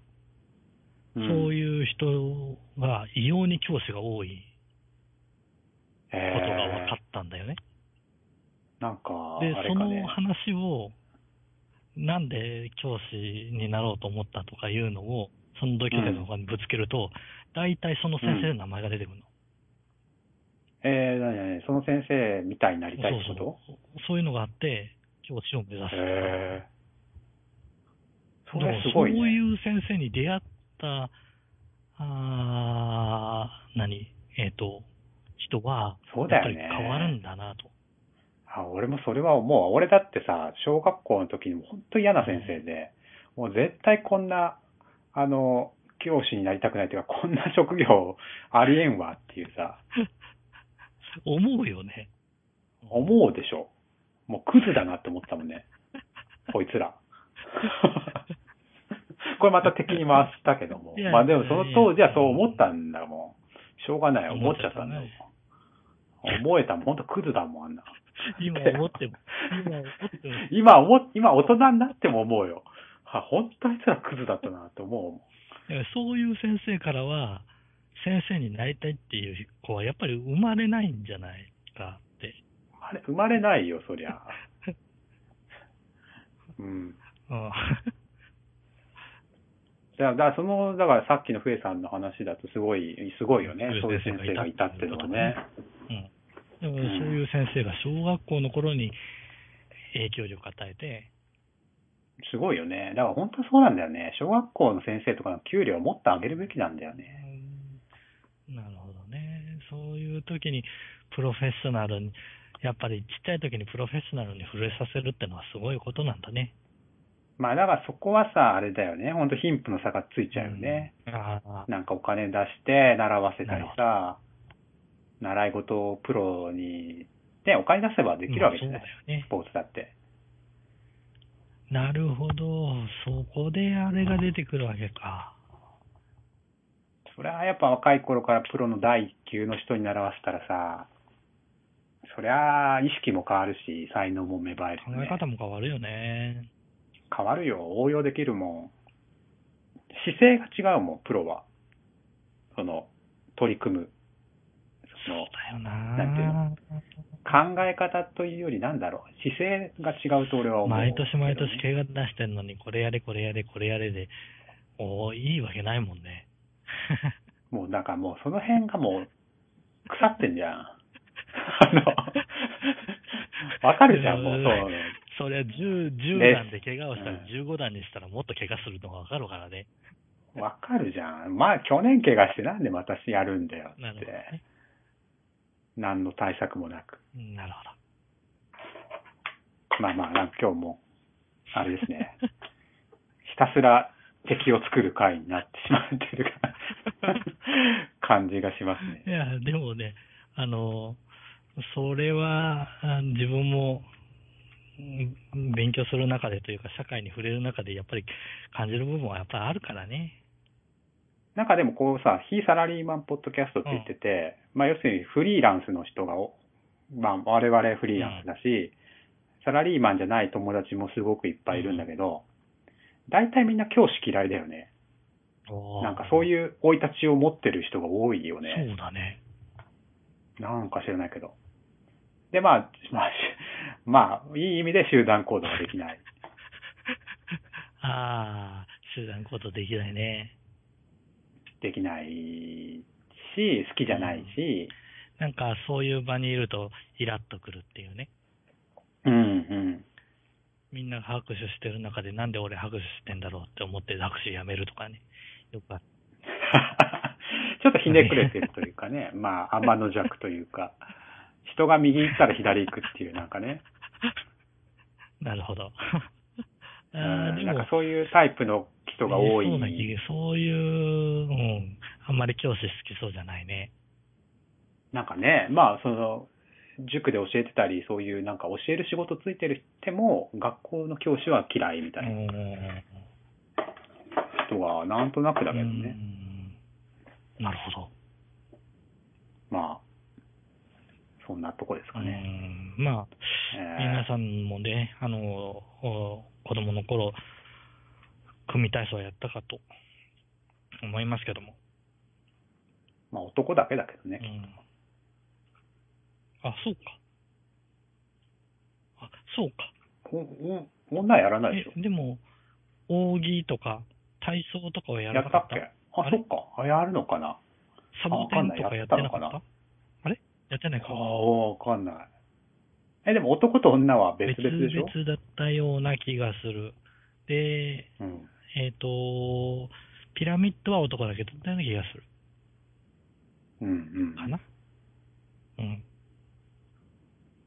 Speaker 1: ー。
Speaker 2: そう
Speaker 1: い
Speaker 2: いう人が異様に教師が多い
Speaker 1: こ
Speaker 2: ことが分かったんだよね。
Speaker 1: なんか、
Speaker 2: で、その
Speaker 1: あれかね。
Speaker 2: 話を、なんで教師になろうと思ったとかいうのを、その同級生の方にぶつけると、大体その先生の名前が出てくるの。
Speaker 1: えー、なになにその先生みたいになりたいってこと？
Speaker 2: そういうのがあって、教師を目指す。
Speaker 1: へー。それすごいね。
Speaker 2: そういう先生に出会った、あー何えっ、と、人は、
Speaker 1: そうだよね
Speaker 2: 変わるんだなと。
Speaker 1: あ俺もそれは思う。俺だってさ、小学校の時にも本当嫌な先生で、もう絶対こんな、あの、教師になりたくないというか、こんな職業ありえんわっていうさ、
Speaker 2: 思うよね。
Speaker 1: 思うでしょ。もうクズだなって思ったもんね。こいつら。これまた敵に回したけどもまあでもその当時はそう思ったんだもん。しょうがない。思っちゃったんだよ。思えたもん。ほんとクズだもん、あんな。
Speaker 2: 今思っても、今思っても、
Speaker 1: 今思っ、今大人になっても思うよ。は、本当あいつらクズだったなって思う
Speaker 2: そういう先生からは、先生になりたいっていう子はやっぱり生まれないんじゃないかって。
Speaker 1: あれ、生まれないよ、そりゃ。うん。
Speaker 2: うん
Speaker 1: だから、その、だからさっきのフエさんの話だとすごい、すごいよね。
Speaker 2: うん
Speaker 1: そういう先生がいたっていうのはね。
Speaker 2: うん。だからそういう先生が小学校の頃に影響力を与えて、
Speaker 1: すごいよね。だから本当そうなんだよね。小学校の先生とかの給料をもっと上げるべきなんだよね。
Speaker 2: なるほどね。そういう時にプロフェッショナルに、やっぱりちっちゃい時にプロフェッショナルに触れさせるってのはすごいことなんだね。
Speaker 1: まあだからそこはさ、あれだよね。本当貧富の差がついちゃうよね。
Speaker 2: うん。ああ、
Speaker 1: なんかお金出して習わせたりさ、習い事をプロに、ね、お金出せばできるわけじゃない。
Speaker 2: ね
Speaker 1: ス。ポーツだって。
Speaker 2: なるほど。そこであれが出てくるわけか。
Speaker 1: それはやっぱ若い頃からプロの第一級の人に習わせたらさ、そりゃあ意識も変わるし、才能も芽生えるよね、
Speaker 2: 考え方も変わるよね。
Speaker 1: 変わるよ。応用できるもん。姿勢が違うもん、プロは。その、取り組む。その、
Speaker 2: だよな
Speaker 1: なんていうの考え方というよりなんだろう。姿勢が違うと俺は思う、
Speaker 2: 毎年毎年怪我出してんのに、これやれ、これやれ、これやれで、おーいいわけないもんね。
Speaker 1: もうなんかもうその辺がもう腐ってんじゃん。あの、わかるじゃん、もうそう。
Speaker 2: そりゃ10、10
Speaker 1: ね
Speaker 2: 段で怪我をしたら
Speaker 1: うん
Speaker 2: 15段にしたらもっと怪我するのがわかるからね。
Speaker 1: わかるじゃん。まあ去年怪我してなんで私やるんだよ
Speaker 2: なるほど
Speaker 1: って。
Speaker 2: ね。
Speaker 1: 何の対策もなく。
Speaker 2: うんなるほど。
Speaker 1: まあまあ、なんか今日も、あれですね。ひたすら敵を作る回になってしまってる感じがしますね
Speaker 2: い。や、でもね、あの、それは、あ自分も、うん勉強する中でというか、社会に触れる中で、やっぱり感じる部分はやっぱりあるからね。
Speaker 1: なんかでもこうさ、非サラリーマンポッドキャストって言ってて、まあ要するにフリーランスの人がお、まあ我々フリーランスだし、サラリーマンじゃない友達もすごくいっぱいいるんだけど、大体みんな教師嫌いだよね。なんかそう
Speaker 2: う
Speaker 1: いう生い立ちを持ってる人が多いよね。
Speaker 2: そうだね。
Speaker 1: なんか知らないけど。で、まあ、まあ、し まあ、いい意味で集団行動ができない。
Speaker 2: ああ、集団行動できないね。
Speaker 1: できないし、好きじゃないし、
Speaker 2: なんかそういう場にいるとイラッとくるっていうね。
Speaker 1: うんうん。
Speaker 2: みんなが拍手してる中でなんで俺拍手してんだろうって思って拍手やめるとかね。よくある。
Speaker 1: ちょっとひねくれてるというかね、まあ、天の弱というか、人が右行ったら左行くっていうなんかね、
Speaker 2: なるほど。あ
Speaker 1: なんか、そういうタイプの人が多い。
Speaker 2: そうなそういう、うん、あんまり教師好きそうじゃないね。
Speaker 1: なんかね、まあ、その、塾で教えてたり、そういうなんか教える仕事ついてる人も、学校の教師は嫌いみた
Speaker 2: う
Speaker 1: いな人がなんとなくだけど
Speaker 2: う
Speaker 1: ね。
Speaker 2: んなるほど。
Speaker 1: まあ、そんなとこですかね。
Speaker 2: うんまあ、
Speaker 1: えー
Speaker 2: 皆さんもね、あの、お子供の頃、組体操やったかと思いますけども。
Speaker 1: まあ男だけだけどね。
Speaker 2: うん。あ、そうか。あ、そうか。
Speaker 1: おお女やらないでしょ
Speaker 2: え、でも、扇とか、体操とかはやらなかった？
Speaker 1: あ、
Speaker 2: あれ？
Speaker 1: そっか。あ、やるのかな？
Speaker 2: サボテンとかやってなかった
Speaker 1: あわかんないやったのか
Speaker 2: あれ？やってない
Speaker 1: あ
Speaker 2: か？
Speaker 1: あ、わかんない。え、でも男と女は別々でしょ？
Speaker 2: 別々だったような気がする。で、
Speaker 1: うん。
Speaker 2: えっ、と、ピラミッドは男だけだったような気がする。
Speaker 1: うんうん。
Speaker 2: かな？うん。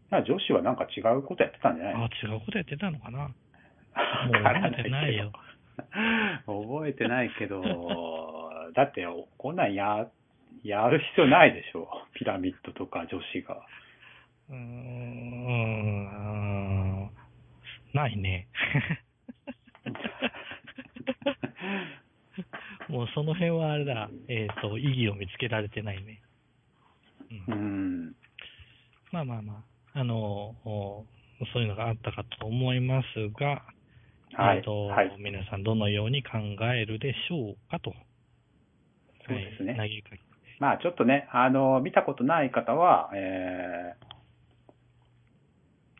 Speaker 1: まあ女子はなんか違うことやってたんじゃないの？
Speaker 2: あ、違うことやってたのかな？覚えてないよ。
Speaker 1: 覚えてないけど、だって、こんなんや、やる必要ないでしょ？ピラミッドとか女子が。
Speaker 2: うーん、ないね。もうその辺はあれだ、えっ、と、意義を見つけられてないね。
Speaker 1: うん。
Speaker 2: まあまあまあ、あの、おそういうのがあったかと思いますが、
Speaker 1: はい。
Speaker 2: えっと、
Speaker 1: はい。
Speaker 2: 皆さんどのように考えるでしょうかと。
Speaker 1: そうですね。
Speaker 2: はい、
Speaker 1: まあちょっとね、あの、見たことない方は、え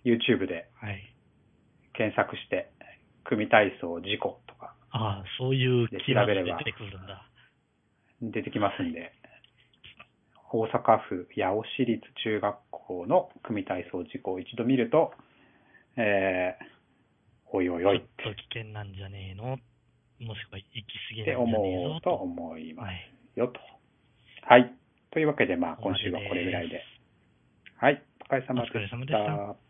Speaker 1: ー、YouTube で
Speaker 2: はい。
Speaker 1: 検索して、組体操事故とか
Speaker 2: ああ、そういう
Speaker 1: で
Speaker 2: キーワード
Speaker 1: 調べれば
Speaker 2: 出てくるんだ。
Speaker 1: 出てきますんで、大阪府八尾市立中学校の組体操事故を一度見ると、えー、おいおいおいっ
Speaker 2: ちょっと危険なんじゃねえの？もしくは行き過ぎ
Speaker 1: て
Speaker 2: なんじゃねえぞ
Speaker 1: 思うと思います
Speaker 2: はい。
Speaker 1: よと。はい。というわけで、まあ今週はこれぐらいで。はい。お疲れ様で
Speaker 2: お疲れ様
Speaker 1: し
Speaker 2: でした
Speaker 1: た。